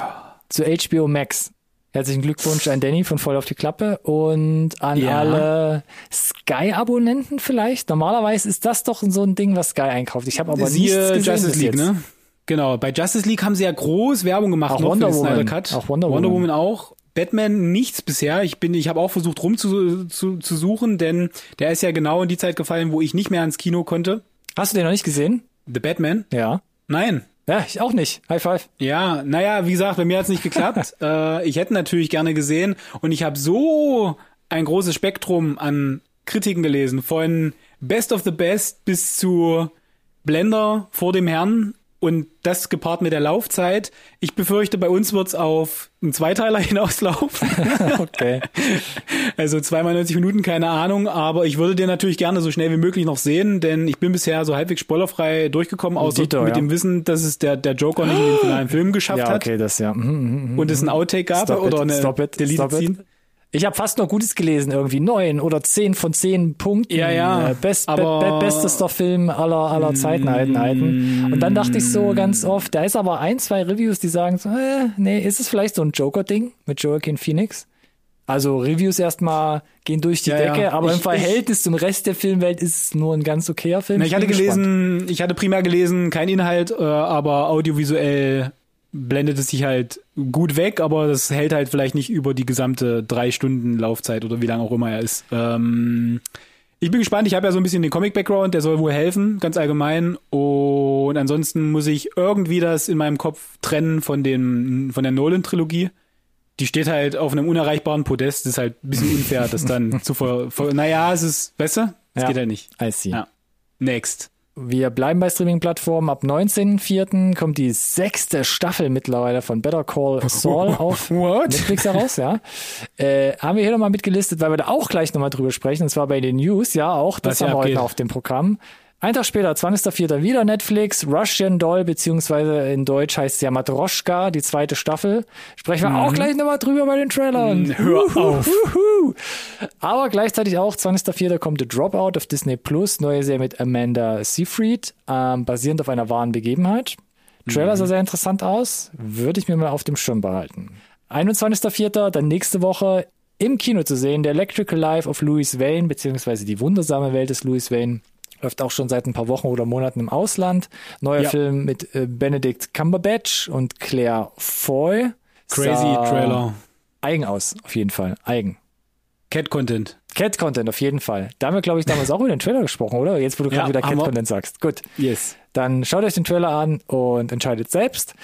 zu HBO Max. Herzlichen Glückwunsch an Danny von Voll auf die Klappe und an Ja. alle Sky-Abonnenten vielleicht. Normalerweise ist das doch so ein Ding, was Sky einkauft. Ich habe aber nichts Siehe gesehen Justice League, ne? Genau, bei Justice League haben sie ja groß Werbung gemacht Auch noch Wonder für den Snyder Woman. Cut. Auch Wonder Wonder Woman. Woman auch. Batman nichts bisher. Ich bin, ich habe auch versucht rum zu, zu, zu suchen, denn der ist ja genau in die Zeit gefallen, wo ich nicht mehr ans Kino konnte. Hast du den noch nicht gesehen? The Batman? Ja. Nein. Ja, ich auch nicht. High five. Ja, naja, wie gesagt, bei mir hat's nicht geklappt. *laughs* äh, ich hätte natürlich gerne gesehen und ich habe so ein großes Spektrum an Kritiken gelesen, von Best of the Best bis zu Blender vor dem Herrn und das gepaart mit der Laufzeit. Ich befürchte, bei uns wird's auf einen Zweiteiler *laughs* hinauslaufen. *laughs* Okay. Also zweimal 90 Minuten, keine Ahnung, aber ich würde den natürlich gerne so schnell wie möglich noch sehen, denn ich bin bisher so halbwegs spoilerfrei durchgekommen, außer Dito, mit ja. dem Wissen, dass es der, der Joker nicht in den finalen Film *gasps* geschafft Ja, hat okay, das ja. Mhm, mhm, mhm. und es ein Outtake gab Stop oder it, eine stop it, Delete stop it. Ich habe fast noch Gutes gelesen, irgendwie neun oder zehn von zehn Punkten. Ja, ja, Äh, Best, aber- be, be, bestester Film aller aller Zeiten, alten, alten. Und dann dachte ich so ganz oft, da ist aber ein, zwei Reviews, die sagen so, äh, nee, ist es vielleicht so ein Joker-Ding mit Joaquin Phoenix? Also Reviews erstmal gehen durch die Ja, ja. Decke, aber im Ich- Verhältnis zum Rest der Filmwelt ist es nur ein ganz okayer Film. Na, ich hatte bin gespannt. gelesen, ich hatte primär gelesen, kein Inhalt, äh, aber audiovisuell blendet es sich halt gut weg, aber das hält halt vielleicht nicht über die gesamte drei Stunden Laufzeit oder wie lange auch immer er ist. Ähm, ich bin gespannt, ich habe ja so ein bisschen den Comic-Background, der soll wohl helfen, ganz allgemein. Und ansonsten muss ich irgendwie das in meinem Kopf trennen von dem, von der Nolan-Trilogie. Die steht halt auf einem unerreichbaren Podest, das ist halt ein bisschen unfair, das dann *laughs* zu ver, ver naja, es ist, weißt du? Es Ja. geht halt nicht. I see. Ja. Next. Wir bleiben bei Streaming-Plattformen. Ab 19.04. kommt die sechste Staffel mittlerweile von Better Call Saul *laughs* auf What? Netflix heraus, ja. Äh, haben wir hier nochmal mitgelistet, weil wir da auch gleich nochmal drüber sprechen, und zwar bei den News, ja, auch. Das Was haben wir heute noch auf dem Programm. Ein Tag später, 20.04. wieder Netflix, Russian Doll, beziehungsweise in Deutsch heißt es ja Matroschka, die zweite Staffel. Sprechen wir auch gleich nochmal drüber bei den Trailern. Mhm. Hör auf. Uhuhu. Aber gleichzeitig auch, 20.04. kommt The Dropout auf Disney Plus, neue Serie mit Amanda Seyfried, ähm, basierend auf einer wahren Begebenheit. Trailer sah sehr interessant aus, würde ich mir mal auf dem Schirm behalten. 21.04. dann nächste Woche im Kino zu sehen, der Electrical Life of Louis Wayne, beziehungsweise die wundersame Welt des Louis Wayne. Läuft auch schon seit ein paar Wochen oder Monaten im Ausland. Neuer Ja. Film mit äh, Benedict Cumberbatch und Claire Foy. Crazy Trailer. Eigen aus, auf jeden Fall. Eigen. Cat Content. Cat-Content, auf jeden Fall. Da haben wir, glaube ich, damals auch über den Trailer gesprochen, oder? Jetzt, wo du Ja, gerade wieder haben wir. Cat-Content sagst. Gut. Yes. Dann schaut euch den Trailer an und entscheidet selbst.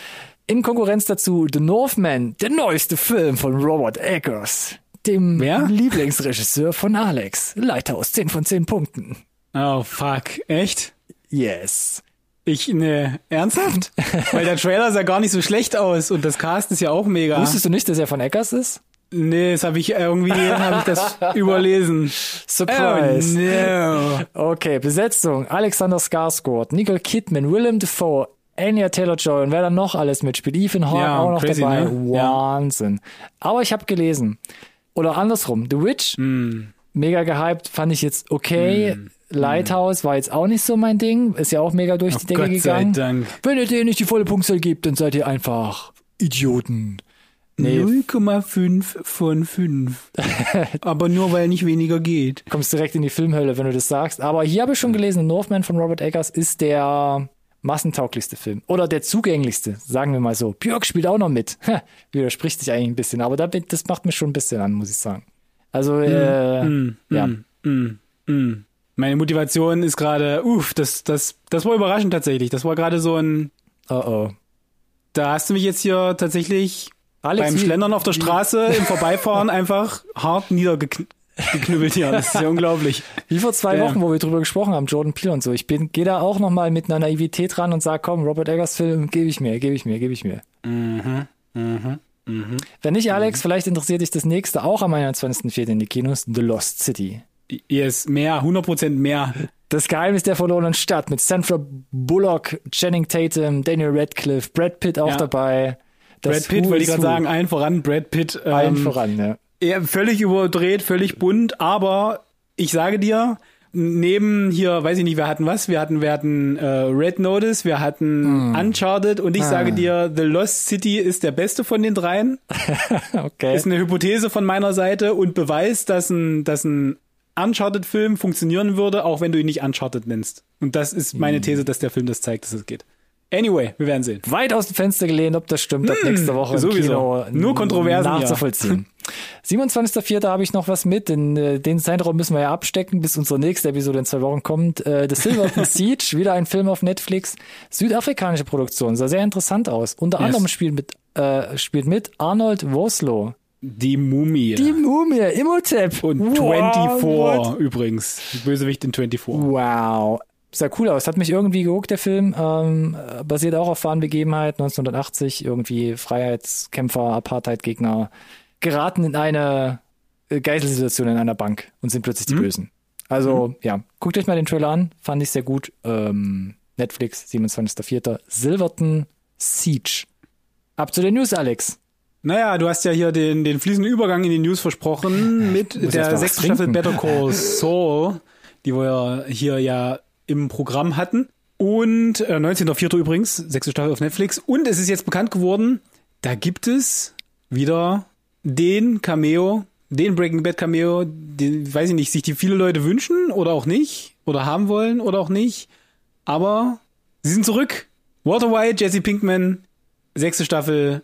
In Konkurrenz dazu The Northman, der neueste Film von Robert Eggers, dem Wer? Lieblingsregisseur von Alex. Lighthouse, 10 von 10 Punkten. Oh, fuck. Echt? Yes. Ich, ne, ernsthaft? Weil der Trailer sah gar nicht so schlecht aus und das Cast ist ja auch mega. Wusstest du nicht, dass er von Eggers ist? Nee, das habe ich irgendwie, habe ich das *laughs* überlesen. Surprise. Oh, no. Okay, Besetzung. Alexander Skarsgård, Nicole Kidman, Willem Dafoe, Anya Taylor-Joy und wer dann noch alles mitspielt. Ethan Hawke Ja, auch noch crazy, dabei. ne? Ja. Wahnsinn. Aber ich habe gelesen. Oder andersrum. The Witch, Hm. mega gehypt, fand ich jetzt okay. Lighthouse war jetzt auch nicht so mein Ding. Ist ja auch mega durch die Decke Oh Gott sei gegangen. Dank. Wenn ihr denen nicht die volle Punktzahl gebt, dann seid ihr einfach Idioten. Nee, 0,5 von 5. *laughs* Aber nur weil nicht weniger geht. kommst direkt in die Filmhölle, wenn du das sagst. Aber hier habe ich schon gelesen, Northman von Robert Eggers ist der massentauglichste Film. Oder der zugänglichste, sagen wir mal so. Björk spielt auch noch mit. *laughs* Widerspricht sich eigentlich ein bisschen, aber da bin- das macht mich schon ein bisschen an, muss ich sagen. Also, äh, Mm, ja. mm, mm, mm. Meine Motivation ist gerade, uff, das, das, das war überraschend tatsächlich. Das war gerade so ein, Oh oh. da hast du mich jetzt hier tatsächlich Alex, beim Schlendern auf der Straße im Vorbeifahren *laughs* einfach hart niedergeknallt. geknüppelt hier. Das ist ja unglaublich. Wie vor zwei. Wochen, wo wir drüber gesprochen haben, Jordan Peele und so. Ich bin, gehe da auch nochmal mit einer Naivität ran und sag, komm, Robert Eggers Film, gebe ich mir, gebe ich mir, gebe ich mir. Mhm. Wenn nicht, Alex, vielleicht interessiert dich das nächste auch am 21.04. in die Kinos, The Lost City. Yes, mehr, 100% mehr. Das Geheimnis der verlorenen Stadt mit Sandra Bullock, Channing Tatum, Daniel Radcliffe, Brad Pitt auch Ja. dabei. Brad Pitt, wollte ich gerade sagen, allen voran Brad Pitt. Ähm, Allen voran, ja. Ja, völlig überdreht, völlig bunt, aber ich sage dir, neben hier, weiß ich nicht, wir hatten was, wir hatten, wir hatten äh, Red Notice, wir hatten Hm. Uncharted und ich Ah. sage dir, The Lost City ist der beste von den dreien. *laughs* Okay. Ist eine Hypothese von meiner Seite und beweist, dass ein, dass ein Uncharted-Film funktionieren würde, auch wenn du ihn nicht Uncharted nennst. Und das ist Hm. meine These, dass der Film das zeigt, dass es geht. Anyway, wir werden sehen. weit aus dem Fenster gelehnt, ob das stimmt, ab nächste Woche Hm, sowieso. Kino Nur Kontroversen hier. nachzuvollziehen. *laughs* 27.04. habe ich noch was mit, denn äh, den Zeitraum müssen wir ja abstecken, bis unsere nächste Episode in zwei Wochen kommt. Äh, The Silverton *laughs* Siege, wieder ein Film auf Netflix, südafrikanische Produktion, sah sehr interessant aus. Unter Yes. anderem spielt mit, äh, spielt mit Arnold Woslow. Die Mumie. Die Mumie, Imhotep. und Wow, 24 what? übrigens. Bösewicht in 24. Wow. Sah cool aus. Hat mich irgendwie gehuckt, der Film. Ähm, äh, basiert auch auf wahren Begebenheiten. 1980 irgendwie Freiheitskämpfer, Apartheidgegner geraten in eine äh, Geiselsituation in einer Bank und sind plötzlich die Bösen. Also, ja, guckt euch mal den Trailer an. Fand ich sehr gut. Ähm, Netflix, 27.04. Silverton Siege. Ab zu den News, Alex. Naja, du hast ja hier den, den fließenden Übergang in die News versprochen mit der sechsten Staffel. Better Call Saul, die wir hier ja im Programm hatten. Und äh, 19.04. übrigens, sechste Staffel auf Netflix. Und es ist jetzt bekannt geworden, da gibt es wieder den Cameo, den Breaking Bad Cameo, den, weiß ich nicht, sich die viele Leute wünschen oder auch nicht, oder haben wollen oder auch nicht. Aber sie sind zurück. Walter White, Jesse Pinkman, sechste Staffel,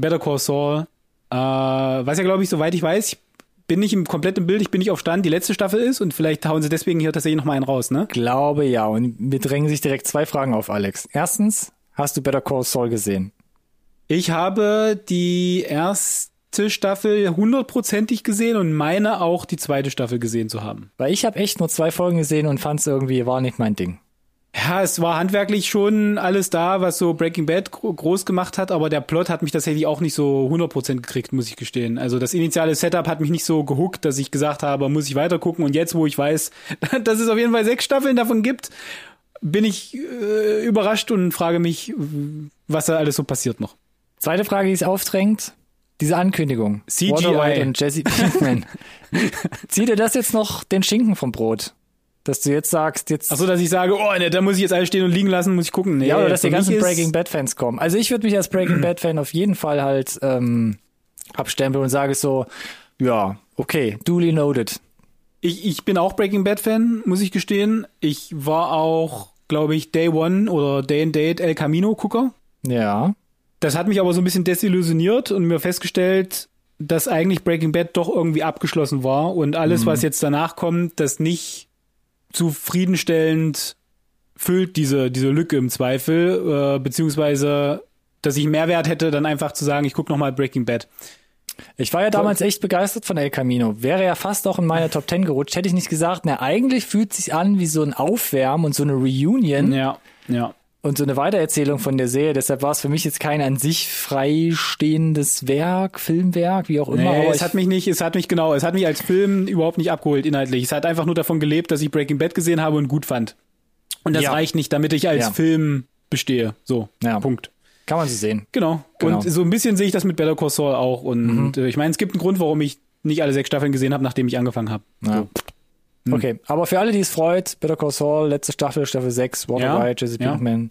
Better Call Saul. Äh, was ja, glaube ich, soweit ich weiß, ich bin nicht im kompletten Bild, ich bin nicht auf Stand, die letzte Staffel ist und vielleicht hauen sie deswegen hier tatsächlich noch mal einen raus, ne? Glaube ja. Und mir drängen sich direkt zwei Fragen auf, Alex. Erstens, hast du Better Call Saul gesehen? Ich habe die erste Staffel hundertprozentig gesehen und meine auch die zweite Staffel gesehen zu haben. Weil ich habe echt nur zwei Folgen gesehen und fand es irgendwie, war nicht mein Ding. Ja, es war handwerklich schon alles da, was so Breaking Bad gro- groß gemacht hat, aber der Plot hat mich tatsächlich auch nicht so 100% gekriegt, muss ich gestehen. Also das initiale Setup hat mich nicht so gehuckt, dass ich gesagt habe, muss ich weiter gucken und jetzt, wo ich weiß, *laughs* dass es auf jeden Fall sechs Staffeln davon gibt, bin ich äh, überrascht und frage mich, was da alles so passiert noch. Zweite Frage, die sich aufdrängt. Diese Ankündigung. CGI. Walter White und Jesse Pinkman. *laughs* Zieht dir das jetzt noch den Schinken vom Brot? Dass du jetzt sagst, jetzt. Ach so, dass ich sage, oh, ne, da muss ich jetzt alles stehen und liegen lassen, muss ich gucken. Nee, ja, oder dass die ganzen Breaking Bad Fans kommen. Also ich würde mich als Breaking Bad Fan auf jeden Fall halt ähm, abstempeln und sage so, ja, okay, duly noted. Ich, ich bin auch Breaking Bad Fan, muss ich gestehen. Ich war auch, glaube ich, Day One oder Day and Date El Camino Gucker. Ja. Das hat mich aber so ein bisschen desillusioniert und mir festgestellt, dass eigentlich Breaking Bad doch irgendwie abgeschlossen war und alles, was jetzt danach kommt, das nicht zufriedenstellend füllt diese, diese Lücke im Zweifel, äh, beziehungsweise, dass ich Mehrwert hätte, dann einfach zu sagen, ich gucke nochmal Breaking Bad. Ich war ja damals echt begeistert von El Camino. Wäre ja fast auch in meine Top 10 gerutscht. Hätte ich nicht gesagt, na, eigentlich fühlt sich an wie so ein Aufwärmen und so eine Reunion Ja, ja. Und so eine Weitererzählung von der Serie. Deshalb war es für mich jetzt kein an sich freistehendes Werk, Filmwerk, wie auch immer. Nee, aber es hat mich nicht, es hat mich genau, es hat mich als Film überhaupt nicht abgeholt inhaltlich. Es hat einfach nur davon gelebt, dass ich Breaking Bad gesehen habe und gut fand. Und das Ja. reicht nicht, damit ich als Ja. Film bestehe. So, Ja. Punkt. kann man so sehen. Genau. Genau. Und so ein bisschen sehe ich das mit Better Call Saul auch. Und Mhm. äh, ich meine, es gibt einen Grund, warum ich nicht alle sechs Staffeln gesehen habe, nachdem ich angefangen habe. Ja. Hm. Okay, aber für alle, die es freut, Better Call Saul, letzte Staffel, Staffel 6, Walter Ja, White, Jesse ja. Pinkman,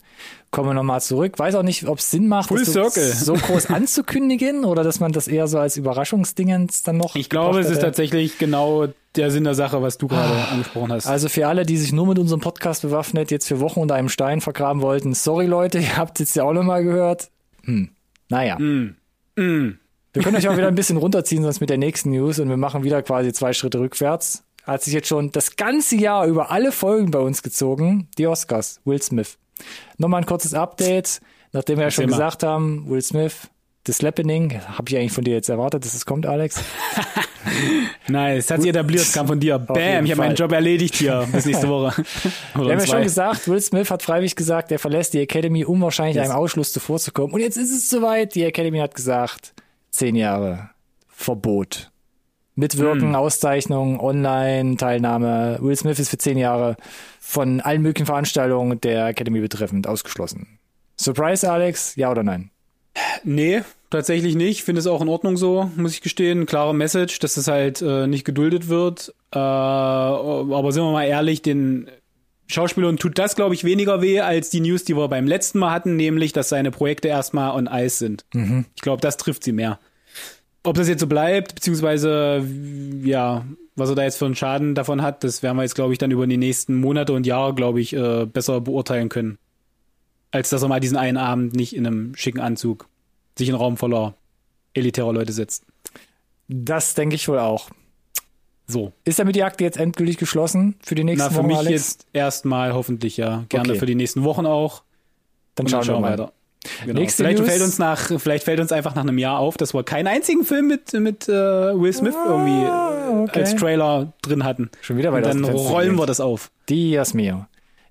kommen wir nochmal zurück. Weiß auch nicht, ob es Sinn macht, Full das so, so groß *laughs* anzukündigen oder dass man das eher so als Überraschungsdingens dann noch. Ich glaube, es ist tatsächlich genau der Sinn der Sache, was du gerade angesprochen hast. Also für alle, die sich nur mit unserem Podcast bewaffnet, jetzt für Wochen unter einem Stein vergraben wollten, sorry Leute, *laughs* ihr habt jetzt ja auch nochmal gehört. Hm. Naja. Mm. Mm. Wir können euch auch wieder ein bisschen runterziehen, sonst mit der nächsten News und wir machen wieder quasi zwei Schritte rückwärts. Hat sich jetzt schon das ganze Jahr über alle Folgen bei uns gezogen. Die Oscars, Will Smith. Nochmal ein kurzes Update, nachdem wir ja schon mal. gesagt haben, Will Smith, das Happening. Habe ich eigentlich von dir jetzt erwartet, dass es kommt, Alex? *laughs* Nice, hat sich etabliert, kam von dir. Bam, ich habe meinen. Job erledigt hier. *laughs* Bis nächste Woche. Wir haben ja schon gesagt, Will Smith hat freiwillig gesagt, er verlässt die Academy, um wahrscheinlich Yes. einem Ausschluss zuvorzukommen. Und jetzt ist es soweit. Die Academy hat gesagt, zehn Jahre Verbot. Mitwirken, Hm. Auszeichnung, Online-Teilnahme. Will Smith ist für zehn Jahre von allen möglichen Veranstaltungen der Academy betreffend ausgeschlossen. Surprise, Alex? Ja oder nein? Nee, tatsächlich nicht. Finde es auch in Ordnung so, muss ich gestehen. Klare Message, dass es halt äh, nicht geduldet wird. Äh, aber sind wir mal ehrlich, den Schauspielern tut das, glaube ich, weniger weh als die News, die wir beim letzten Mal hatten, nämlich, dass seine Projekte erstmal on ice sind. Ich glaube, das trifft sie mehr. Ob das jetzt so bleibt, beziehungsweise ja, was er da jetzt für einen Schaden davon hat, das werden wir jetzt, glaube ich, dann über die nächsten Monate und Jahre, glaube ich, äh, besser beurteilen können. Als dass er mal diesen einen Abend nicht in einem schicken Anzug sich in einen Raum voller elitärer Leute setzt. Das denke ich wohl auch. So. Ist damit die Akte jetzt endgültig geschlossen für die nächsten Na, für Wochen, mich Alex? jetzt erstmal hoffentlich, ja. Gerne Okay. für die nächsten Wochen auch. Dann schauen, wir mal. weiter. Genau. Nächste vielleicht News. fällt uns nach, vielleicht fällt uns einfach nach einem Jahr auf, dass wir keinen einzigen Film mit mit äh, Will Smith irgendwie äh, Ah, okay. als Trailer drin hatten. Schon wieder weiter dann rollen wir das auf. Dias mio.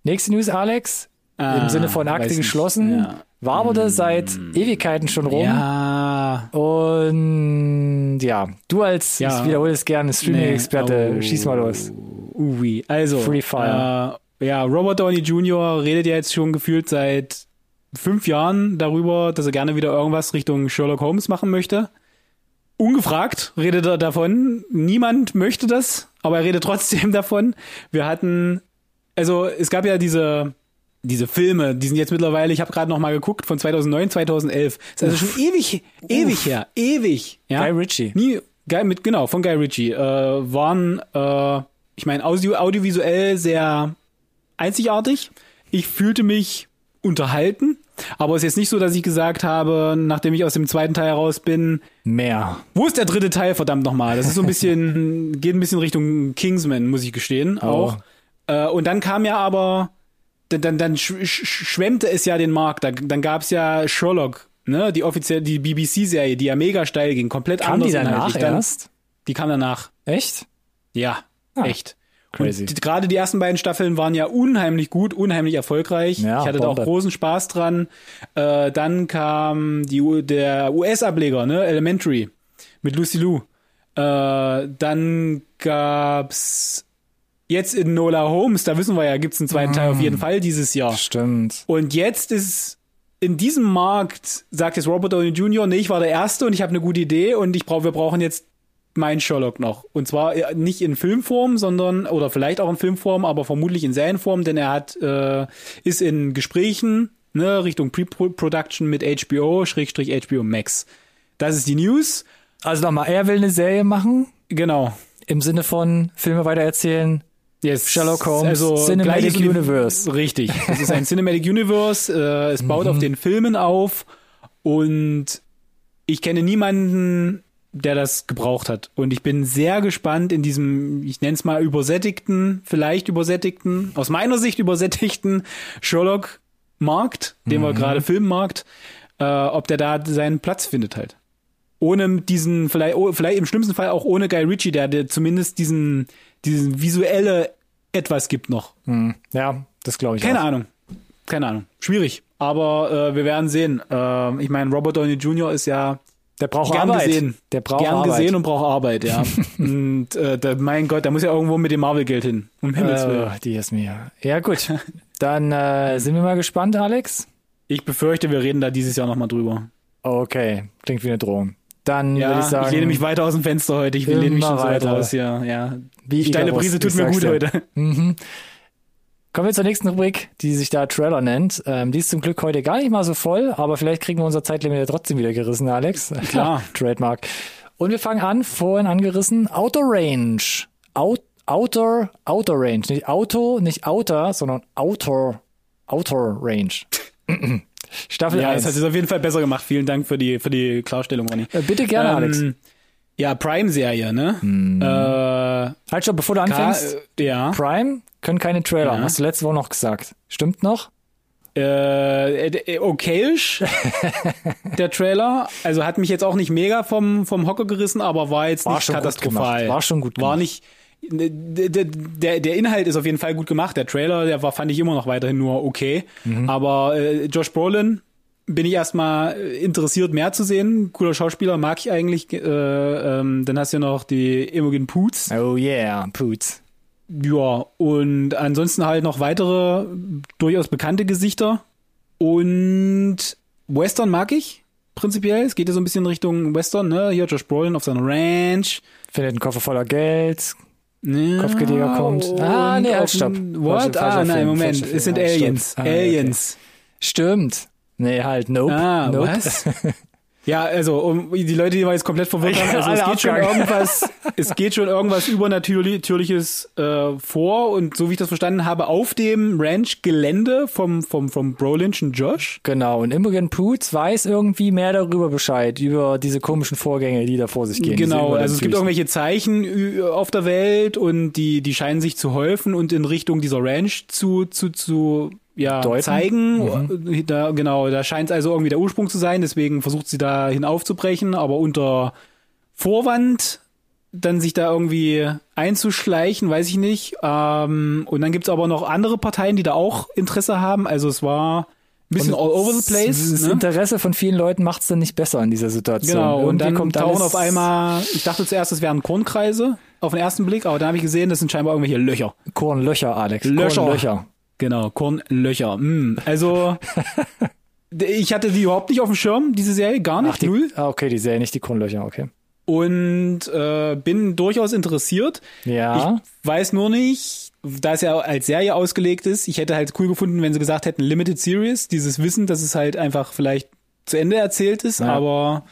Nächste News, Alex. Ah, Im Sinne von Akte geschlossen. Ja. Waberte seit Ewigkeiten schon rum. Ja. Und ja, du als, Ja. ich wiederhole es gerne, Streaming-Experte, Nee. Oh. schieß mal los. Ui. Also, Free Fire. Äh, ja, Robert Downey Jr. redet ja jetzt schon gefühlt seit fünf Jahren darüber, dass er gerne wieder irgendwas Richtung Sherlock Holmes machen möchte. Ungefragt redet er davon. Niemand möchte das, aber er redet trotzdem *laughs* davon. Wir hatten, also es gab ja diese diese Filme, die sind jetzt mittlerweile, ich habe gerade noch mal geguckt, von 2009, 2011. Ist also schon ewig, ewig her, ewig. Ja? Guy Ritchie. Nie, Guy mit, genau, von Guy Ritchie. Äh, waren, äh, ich meine, audio, audiovisuell sehr einzigartig. Ich fühlte mich unterhalten, aber es ist jetzt nicht so, dass ich gesagt habe, nachdem ich aus dem zweiten Teil heraus bin, Mehr. wo ist der dritte Teil, verdammt nochmal? Das ist so ein bisschen, *laughs* geht ein bisschen Richtung Kingsman, muss ich gestehen, auch. Äh, und dann kam ja aber, dann, dann, dann sch sch schwemmte es ja den Markt. Da, dann gab's ja Sherlock, ne, die offiziell, die BBC-Serie, die ja mega steil ging, komplett Kam anders die danach inhaltlich. Dann, erst? Die kam danach. Echt? Ja, Ah, echt. Crazy. Gerade die ersten beiden Staffeln waren ja unheimlich gut, unheimlich erfolgreich. Ja, ich hatte da auch großen Spaß dran. Äh, dann kam die, der US-Ableger, ne, Elementary, mit Lucy Liu. Äh, dann gab's jetzt in Nola Holmes, da wissen wir ja, gibt's einen zweiten Mm. Teil auf jeden Fall dieses Jahr. Stimmt. Und jetzt ist in diesem Markt, sagt jetzt Robert Downey Jr., nee, ich war der Erste und ich habe eine gute Idee und ich brauch, wir brauchen jetzt meinen Sherlock noch. Und zwar äh, nicht in Filmform, sondern, oder vielleicht auch in Filmform, aber vermutlich in Serienform, denn er hat, äh, ist in Gesprächen, ne, Richtung Pre-Production mit HBO, Schrägstrich HBO Max. Das ist die News. Also nochmal, er will eine Serie machen, Genau. im Sinne von Filme weitererzählen. Yes. Sherlock Holmes, also Cinematic Universe. Richtig. *laughs* Es ist ein Cinematic Universe. Äh, es baut Mhm. auf den Filmen auf und ich kenne niemanden, der das gebraucht hat. Und ich bin sehr gespannt in diesem, ich nenne es mal übersättigten, vielleicht übersättigten, aus meiner Sicht übersättigten Sherlock-Markt, den Mhm. wir gerade Filmmarkt, äh, ob der da seinen Platz findet halt. Ohne diesen, vielleicht, oh, vielleicht im schlimmsten Fall auch ohne Guy Ritchie, der, der zumindest diesen, diesen visuelle etwas gibt noch. Hm. Ja, das glaube ich Keine auch. Ahnung. Keine Ahnung. Schwierig. Aber äh, wir werden sehen. Äh, ich meine, Robert Downey Jr. ist ja Der braucht gern Arbeit. gesehen. Der braucht gern Arbeit. gesehen und braucht Arbeit, ja. *laughs* und äh, da, mein Gott, da muss ja irgendwo mit dem Marvel-Geld hin. Um Himmels Willen. Äh, die ist mir. Ja, gut. *laughs* Dann äh, sind wir mal gespannt, Alex. Ich befürchte, wir reden da dieses Jahr nochmal drüber. Okay, klingt wie eine Drohung. Dann Ja, würde ich sagen, lehne mich weiter aus dem Fenster heute. Ich lehne mich schon so weit raus hier. Ja. wie steile Brise tut ich mir gut heute. Mhm. Kommen wir zur nächsten Rubrik, die sich da Trailer nennt. Ähm, die ist zum Glück heute gar nicht mal so voll, aber vielleicht kriegen wir unser Zeitlimit ja trotzdem wieder gerissen, Alex. Klar. *laughs* Trademark. Und wir fangen an, vorhin angerissen, Outer Range. Out, Outer, Outer Range. Nicht Auto, nicht Outer, sondern Outer, Outer Range. *clears throat* Staffel Ja, 1. das hat es auf jeden Fall besser gemacht. Vielen Dank für die, für die Klarstellung, Ronny. Äh, Bitte gerne, Alex. Ja, Prime-Serie, ne? Äh, Halt schon, bevor du anfängst. Ka- äh, ja. Prime können keine Trailer. Ja. Hast du letzte Woche noch gesagt. Stimmt noch? Äh, äh, okayisch, *laughs* der Trailer. Also hat mich jetzt auch nicht mega vom, vom Hocker gerissen, aber war jetzt War nicht katastrophal. War schon gut War gemacht. nicht, der, der, der Inhalt ist auf jeden Fall gut gemacht. Der Trailer, der war, fand ich immer noch weiterhin nur okay. Mhm. Aber äh, Josh Brolin bin ich erstmal interessiert, mehr zu sehen. Cooler Schauspieler, mag ich eigentlich. Äh, ähm, dann hast du ja noch die Imogen Poots. Oh yeah, Poots. Ja, und ansonsten halt noch weitere durchaus bekannte Gesichter. Und Western mag ich prinzipiell. Es geht ja so ein bisschen Richtung Western, ne? Hier Josh Brolin auf seiner Ranch. Findet einen Koffer voller Geld. Ja, Kopfgeldjäger kommt. Ah, nee, halt, stopp. What? Ah, nein, Moment. Es sind. Ah, Aliens. Ah, okay. Aliens. Stimmt. Nee, halt, nope. Ah, nope. was? *laughs* Ja, also um, die Leute, die wir jetzt komplett verwirrt haben, also es geht schon irgendwas, es geht schon irgendwas übernatürliches äh, vor und so wie ich das verstanden habe, auf dem Ranch-Gelände vom vom vom Brolinschen Josh. Genau, und Imogen Poots weiß irgendwie mehr darüber Bescheid, über diese komischen Vorgänge, die da vor sich gehen. Genau, also es gibt irgendwelche Zeichen auf der Welt und die die scheinen sich zu häufen und in Richtung dieser Ranch zu zu zu ja, Deuten. zeigen. Da, genau, da scheint es also irgendwie der Ursprung zu sein, deswegen versucht sie da hinaufzubrechen, aber unter Vorwand dann sich da irgendwie einzuschleichen, weiß ich nicht. Ähm, und dann gibt's aber noch andere Parteien, die da auch Interesse haben. Also es war ein bisschen Und all over the place. Das ne? Interesse von vielen Leuten macht es dann nicht besser in dieser Situation. Genau, und Irgendwie dann kommt tauchen auf einmal, ich dachte zuerst, es wären Kornkreise auf den ersten Blick, aber dann habe ich gesehen, das sind scheinbar irgendwelche Löcher. Kornlöcher, Alex. Löcher. Kornlöcher. Genau, Kornlöcher. Mm, also, *laughs* ich hatte die überhaupt nicht auf dem Schirm, diese Serie, gar nicht, Ach, die, null. ah, okay, die Serie, nicht die Kornlöcher, okay. Und äh, bin durchaus interessiert. Ja. Ich weiß nur nicht, da es ja als Serie ausgelegt ist, ich hätte halt cool gefunden, wenn sie gesagt hätten Limited Series, dieses Wissen, dass es halt einfach vielleicht zu Ende erzählt ist, Ja. aber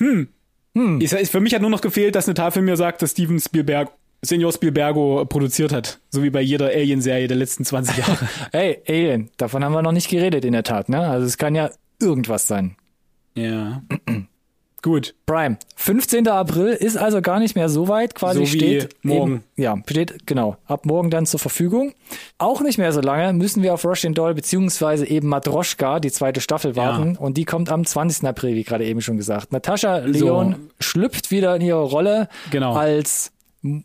hm, Hm. Ist, für mich hat nur noch gefehlt, dass eine Tafel mir sagt, dass Steven Spielberg Senior Spielbergo produziert hat, so wie bei jeder Alien-Serie der letzten 20 Jahre. *laughs* Hey, Alien, davon haben wir noch nicht geredet in der Tat, ne? Also es kann ja irgendwas sein. ja. *clears throat* Gut. Prime. 15. April ist also gar nicht mehr so weit, quasi So wie steht morgen. Eben, ja, steht genau ab morgen dann zur Verfügung. Auch nicht mehr so lange müssen wir auf Russian Doll beziehungsweise eben Matroschka, die zweite Staffel warten und die kommt am 20. April, wie gerade eben schon gesagt. Natascha Leon schlüpft wieder in ihre Rolle Genau. als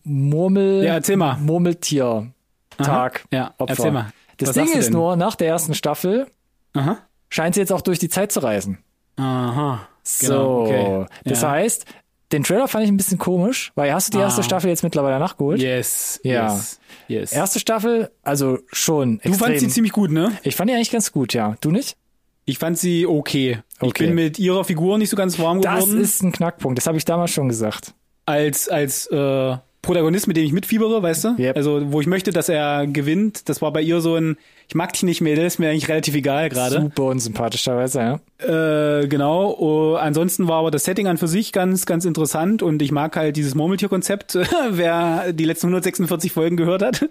Murmel Ja, erzähl mal. Murmeltier Tag. Ja, Opfer. erzähl mal. Das Was Ding ist nur, nach der ersten Staffel Aha. scheint sie jetzt auch durch die Zeit zu reisen. Aha. So, Genau, okay. das Ja. heißt, den Trailer fand ich ein bisschen komisch, weil hast du die erste Ah. Staffel jetzt mittlerweile nachgeholt? Yes. Ja. Yes. yes. Erste Staffel, also schon du extrem. fandst sie ziemlich gut, ne? ich fand die eigentlich ganz gut, ja. Du nicht? Ich fand sie okay. Ich Okay. bin mit ihrer Figur nicht so ganz warm Das geworden. ist ein Knackpunkt, das habe ich damals schon gesagt. als als äh, Protagonist, mit dem ich mitfiebere, weißt du? Yep. Also, wo ich möchte, dass er gewinnt. Das war bei ihr so ein, ich mag dich nicht, Mädel, ist mir eigentlich relativ egal gerade. Super unsympathischerweise, ja. Äh, genau. Oh, ansonsten war aber das Setting an für sich ganz, ganz interessant und ich mag halt dieses Murmeltier-Konzept. *laughs* Wer die letzten 146 Folgen gehört hat,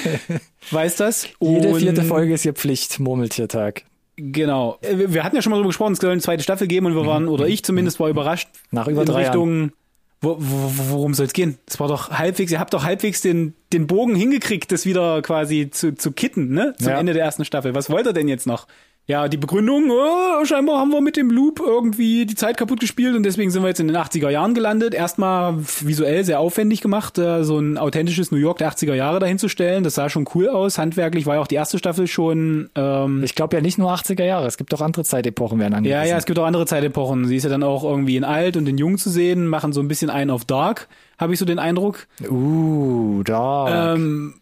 *laughs* weiß das. Jede Und- vierte Folge ist hier Pflicht, Murmeltiertag. Genau. Wir hatten ja schon mal darüber gesprochen, es soll eine zweite Staffel geben und wir waren, oder ich zumindest war überrascht. Nach über in drei Richtung, wo, wo, worum soll es gehen? Es war doch halbwegs, ihr habt doch halbwegs den, den Bogen hingekriegt, das wieder quasi zu, zu kitten, ne? Zum Ja. Ende der ersten Staffel. Was wollt ihr denn jetzt noch? Ja, die Begründung, oh, scheinbar haben wir mit dem Loop irgendwie die Zeit kaputt gespielt und deswegen sind wir jetzt in den 80er Jahren gelandet. Erstmal visuell sehr aufwendig gemacht, äh, so ein authentisches New York der 80er Jahre dahinzustellen. Das sah schon cool aus. Handwerklich war ja auch die erste Staffel schon ähm, Ich glaube ja nicht nur 80er Jahre, es gibt auch andere Zeitepochen werden ja, angerissen. ja, es gibt auch andere Zeitepochen. Sie ist ja dann auch irgendwie in alt und in jung zu sehen, machen so ein bisschen einen auf Dark, habe ich so den Eindruck. Uh, da. Ähm,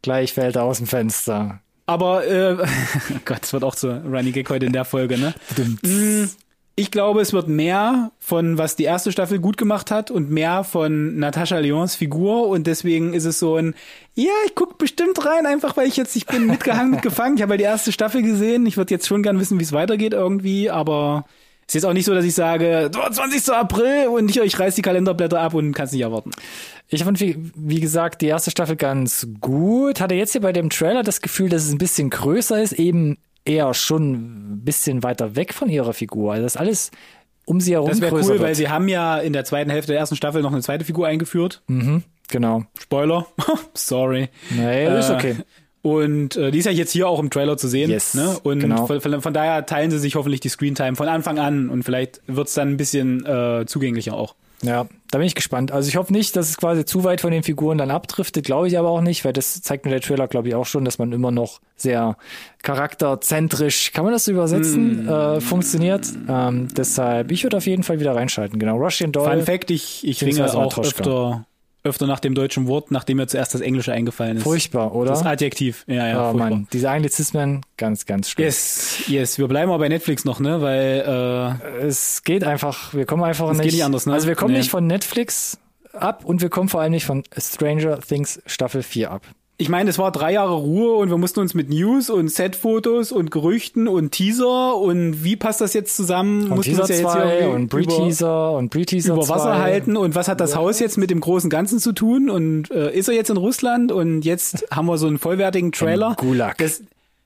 Gleich fällt er aus dem Fenster. Aber, äh, *laughs* Gott, es wird auch so Running Gag heute in der Folge, ne? Mm, Ich glaube, es wird mehr von, was die erste Staffel gut gemacht hat und mehr von Natascha Leons Figur und deswegen ist es so ein, ja, ich guck bestimmt rein, einfach weil ich jetzt, ich bin mitgehangen, *laughs* mitgefangen. Ich habe ja die erste Staffel gesehen. Ich würde jetzt schon gern wissen, wie es weitergeht irgendwie, aber ist jetzt auch nicht so, dass ich sage, 20. April und ich, ich reiß die Kalenderblätter ab und kann es nicht erwarten. Ich fand, wie, wie gesagt, die erste Staffel ganz gut. Hatte jetzt hier bei dem Trailer das Gefühl, dass es ein bisschen größer ist, eben eher schon ein bisschen weiter weg von ihrer Figur. Also das alles um sie herum Das wäre cool, wird. weil sie haben ja in der zweiten Hälfte der ersten Staffel noch eine zweite Figur eingeführt. Mhm, genau. Spoiler. *laughs* Sorry. Nee, ist Äh, okay. Und äh, die ist ja jetzt hier auch im Trailer zu sehen. Yes, ne? Und genau. von, von, daher teilen sie sich hoffentlich die Screentime von Anfang an und vielleicht wird's dann ein bisschen äh, zugänglicher auch. Ja, da bin ich gespannt. Also ich hoffe nicht, dass es quasi zu weit von den Figuren dann abdriftet, glaube ich aber auch nicht, weil das zeigt mir der Trailer, glaube ich, auch schon, dass man immer noch sehr charakterzentrisch, kann man das so übersetzen, Mm. äh, funktioniert. Ähm, deshalb, ich würde auf jeden Fall wieder reinschalten. Genau, Russian Doll. Fun Fact, ich, ich ringe auch öfter, öfter nach dem deutschen Wort, nachdem mir zuerst das Englische eingefallen ist. Furchtbar, oder? Das Adjektiv. Ja, ja, oh. Mann, diese Anglizismen, ganz, ganz schlimm. Yes, yes. Wir bleiben aber bei Netflix noch, ne? Weil äh, Es geht einfach, wir kommen einfach Es nicht. geht nicht anders, ne? Also wir kommen Nee. nicht von Netflix ab und wir kommen vor allem nicht von Stranger Things Staffel 4 ab. Ich meine, es war drei Jahre Ruhe und wir mussten uns mit News und Setfotos und Gerüchten und Teaser und wie passt das jetzt zusammen? Und mussten Teaser uns ja jetzt 2 irgendwie und Pre-Teaser und Pre-Teaser über, Wasser 2. halten und was hat das Haus jetzt mit dem großen Ganzen zu tun und äh, ist er jetzt in Russland und jetzt *laughs* haben wir so einen vollwertigen Trailer. Im Gulag. Das,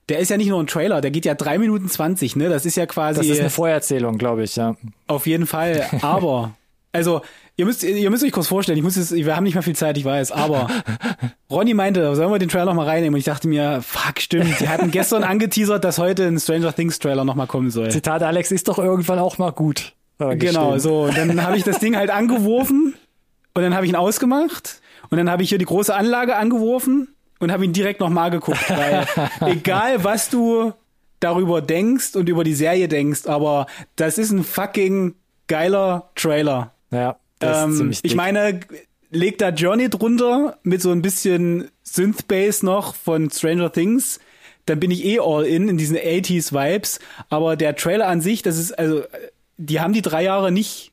der ist ja nicht nur ein Trailer, der geht ja drei Minuten zwanzig, ne? Das ist ja quasi Das ist eine Vorherzählung, glaube ich, ja. auf jeden Fall. *laughs* Aber, also, ihr müsst, ihr müsst euch kurz vorstellen, ich muss jetzt, wir haben nicht mehr viel Zeit, ich weiß, aber *laughs* Ronny meinte, sollen wir den Trailer noch mal reinnehmen? Und ich dachte mir, fuck, stimmt. Die hatten gestern *laughs* angeteasert, dass heute ein Stranger Things Trailer noch mal kommen soll. Zitat Alex ist doch irgendwann auch mal gut. Genau, so. Und dann habe ich das Ding halt angeworfen und dann habe ich ihn ausgemacht und dann habe ich hier die große Anlage angeworfen und habe ihn direkt nochmal geguckt. Weil *laughs* egal, was du darüber denkst und über die Serie denkst, aber das ist ein fucking geiler Trailer. Ja, Ähm, ich meine, legt da Journey drunter mit so ein bisschen Synth-Bass noch von Stranger Things, dann bin ich eh all in, in diesen 80s-Vibes. Aber der Trailer an sich, das ist, also, die haben die drei Jahre nicht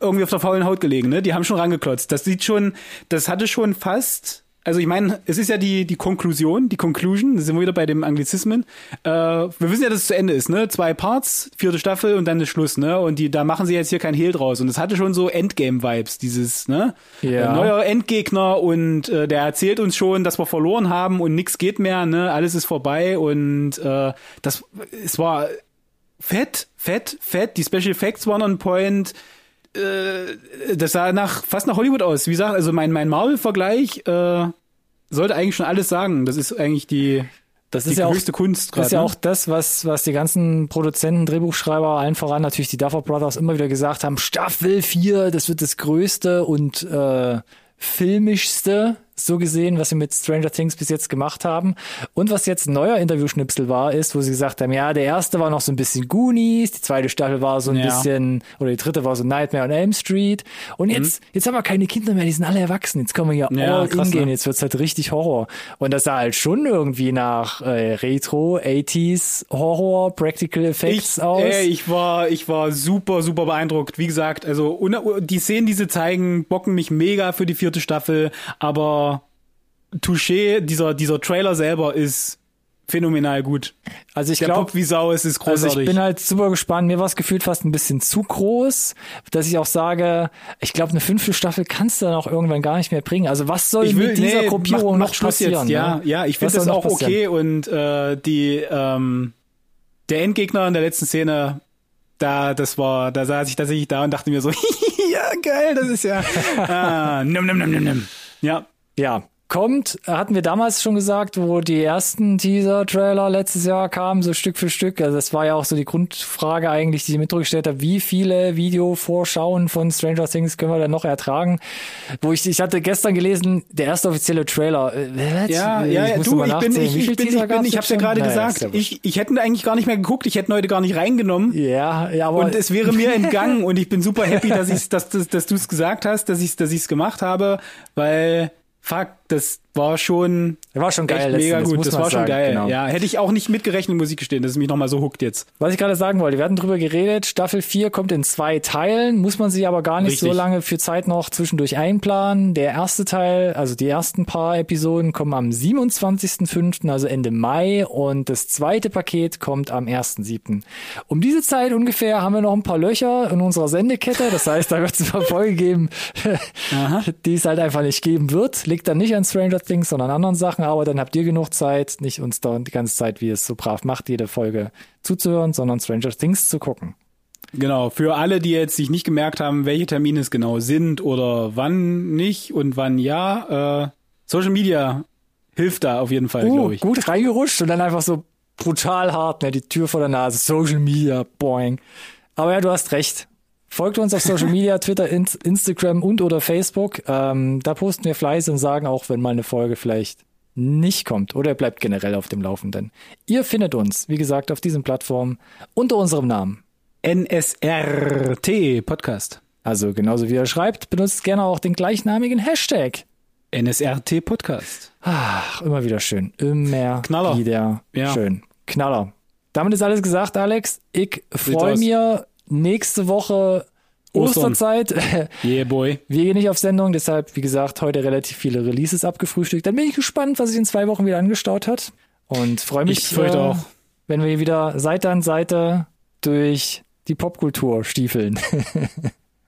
irgendwie auf der faulen Haut gelegen, ne? Die haben schon rangeklotzt. Das sieht schon, das hatte schon fast, also ich meine, es ist ja die, die Konklusion, die Conclusion, da sind wir wieder bei dem Anglizismen. Äh, wir wissen ja, dass es zu Ende ist, ne? Zwei Parts, vierte Staffel und dann ist Schluss, ne? Und die, da machen sie jetzt hier kein Hehl draus. Und es hatte schon so Endgame-Vibes, dieses, ne? Ja. Äh, neuer Endgegner und äh, der erzählt uns schon, dass wir verloren haben und nichts geht mehr, ne? Alles ist vorbei und äh, das, es war fett, fett, fett. Die Special Effects waren on point. Äh, das sah nach fast nach Hollywood aus. Wie gesagt, also mein mein Marvel-Vergleich äh, sollte eigentlich schon alles sagen. Das ist eigentlich die das die ist ja auch höchste Kunst Das gerade. ist ja ne? auch das, was, was die ganzen Produzenten, Drehbuchschreiber, allen voran natürlich die Duffer Brothers immer wieder gesagt haben, Staffel 4, das wird das größte und äh, filmischste, so gesehen, was sie mit Stranger Things bis jetzt gemacht haben. Und was jetzt ein neuer Interviewschnipsel war, ist, wo sie gesagt haben, ja, der erste war noch so ein bisschen Goonies, die zweite Staffel war so ein Ja. bisschen, oder die dritte war so Nightmare on Elm Street. Und jetzt, jetzt haben wir keine Kinder mehr, die sind alle erwachsen. Jetzt können wir hier Mhm. Ja, all krass, in gehen. ne? Jetzt wird's halt richtig Horror. Und das sah halt schon irgendwie nach äh, Retro, 80s, Horror, Practical Effects ich, aus. Ey, ich war, ich war super, super beeindruckt. Wie gesagt, also die Szenen, die sie zeigen, bocken mich mega für die vierte Staffel, aber Touché, dieser, dieser Trailer selber ist phänomenal gut. also ich glaube, wie Sau ist, ist also großartig. ich bin halt super gespannt. Mir war es gefühlt fast ein bisschen zu groß, dass ich auch sage, ich glaube, eine fünfte Staffel kannst du dann auch irgendwann gar nicht mehr bringen. Also was soll ich will, mit dieser nee, Gruppierung mach, mach noch Schluss passieren? jetzt. Ja, ne? ja, ich finde das auch okay und äh, die ähm, der Endgegner in der letzten Szene, da das war, da saß ich tatsächlich da und dachte mir so, *laughs* ja geil, das ist ja, *laughs* ah, nimm, nimm, nimm, nimm, nimm. ja. Ja, kommt, hatten wir damals schon gesagt, wo die ersten Teaser-Trailer letztes Jahr kamen, so Stück für Stück. Also das war ja auch so die Grundfrage eigentlich, die ich mit gestellt habe, wie viele Videovorschauen von Stranger Things können wir denn noch ertragen? Wo ich, ich hatte gestern gelesen, der erste offizielle Trailer. Äh, was? Ja, ja, ja, musste du, ich bin, ich, ich bin, ich bin, ich hab's ja gerade? Naja, gesagt. ja ich, ich hätte eigentlich gar nicht mehr geguckt, ich hätte heute gar nicht reingenommen. ja, ja, aber Und es wäre mir *laughs* entgangen und ich bin super happy, dass ich, dass, dass, dass du es gesagt hast, dass ich, dass ich es gemacht habe, weil fuck, das war schon war schon geil. mega gut. Das war schon sagen, geil. genau. Ja, hätte ich auch nicht mitgerechnet, muss ich gestehen, dass es mich nochmal so huckt jetzt. Was ich gerade sagen wollte, wir hatten drüber geredet, Staffel 4 kommt in zwei Teilen, muss man sich aber gar nicht Richtig. so lange für Zeit noch zwischendurch einplanen. Der erste Teil, also die ersten paar Episoden kommen am 27.05., also Ende Mai und das zweite Paket kommt am 1.07. Um diese Zeit ungefähr haben wir noch ein paar Löcher in unserer Sendekette, das heißt, da wird es ein *laughs* paar Folgen geben, die es halt einfach nicht geben wird. Liegt dann nicht an Stranger Things, sondern an anderen Sachen, aber dann habt ihr genug Zeit, nicht uns da die ganze Zeit, wie es so brav macht, jede Folge zuzuhören, sondern Stranger Things zu gucken. Genau, für alle, die jetzt sich nicht gemerkt haben, welche Termine es genau sind oder wann nicht und wann ja, äh, Social Media hilft da auf jeden Fall, uh, glaube ich. gut reingerutscht und dann einfach so brutal hart, ne, die Tür vor der Nase, Social Media, boing. Aber ja, du hast recht. Folgt uns auf Social Media, *laughs* Twitter, Instagram und oder Facebook. Ähm, da posten wir fleißig und sagen auch, wenn mal eine Folge vielleicht nicht kommt oder bleibt generell auf dem Laufenden. Ihr findet uns, wie gesagt, auf diesen Plattformen unter unserem Namen. NSRT Podcast. Also genauso wie er schreibt, benutzt gerne auch den gleichnamigen Hashtag. NSRT Podcast. Ach, immer wieder schön. Immer Knaller. wieder Ja. schön. Knaller. Damit ist alles gesagt, Alex. Ich freue aus. Nächste Woche Ostern. Osterzeit. *laughs* Yeah, boy. Wir gehen nicht auf Sendung, deshalb, wie gesagt, heute relativ viele Releases abgefrühstückt. Dann bin ich gespannt, was sich in zwei Wochen wieder angestaut hat. Und freue mich, Ich heute auch. wenn wir wieder Seite an Seite durch die Popkultur stiefeln. *laughs*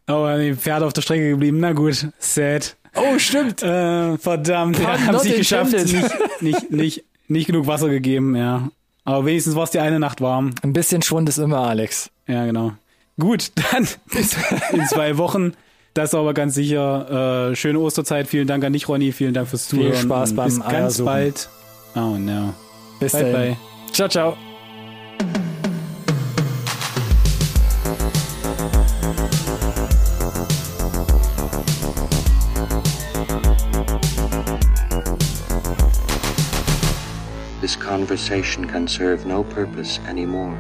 Oh, die Pferde auf der Strecke geblieben. Na gut, sad. oh, stimmt. Äh, verdammt, ja, haben not nicht geschafft. Nicht, nicht, nicht, nicht genug Wasser gegeben, ja. Aber wenigstens war es die eine Nacht warm. Ein bisschen Schwund ist immer, Alex. Ja, genau. Gut, dann *laughs* bis in zwei Wochen. Das aber ganz sicher. Äh, schöne Osterzeit. Vielen Dank an dich, Ronny. Vielen Dank fürs Viel Zuhören. Spaß Und beim Bis ganz Eiersuchen. bald. Oh no. Bis Bye, dann. bye. Ciao, ciao. This conversation can serve no purpose anymore.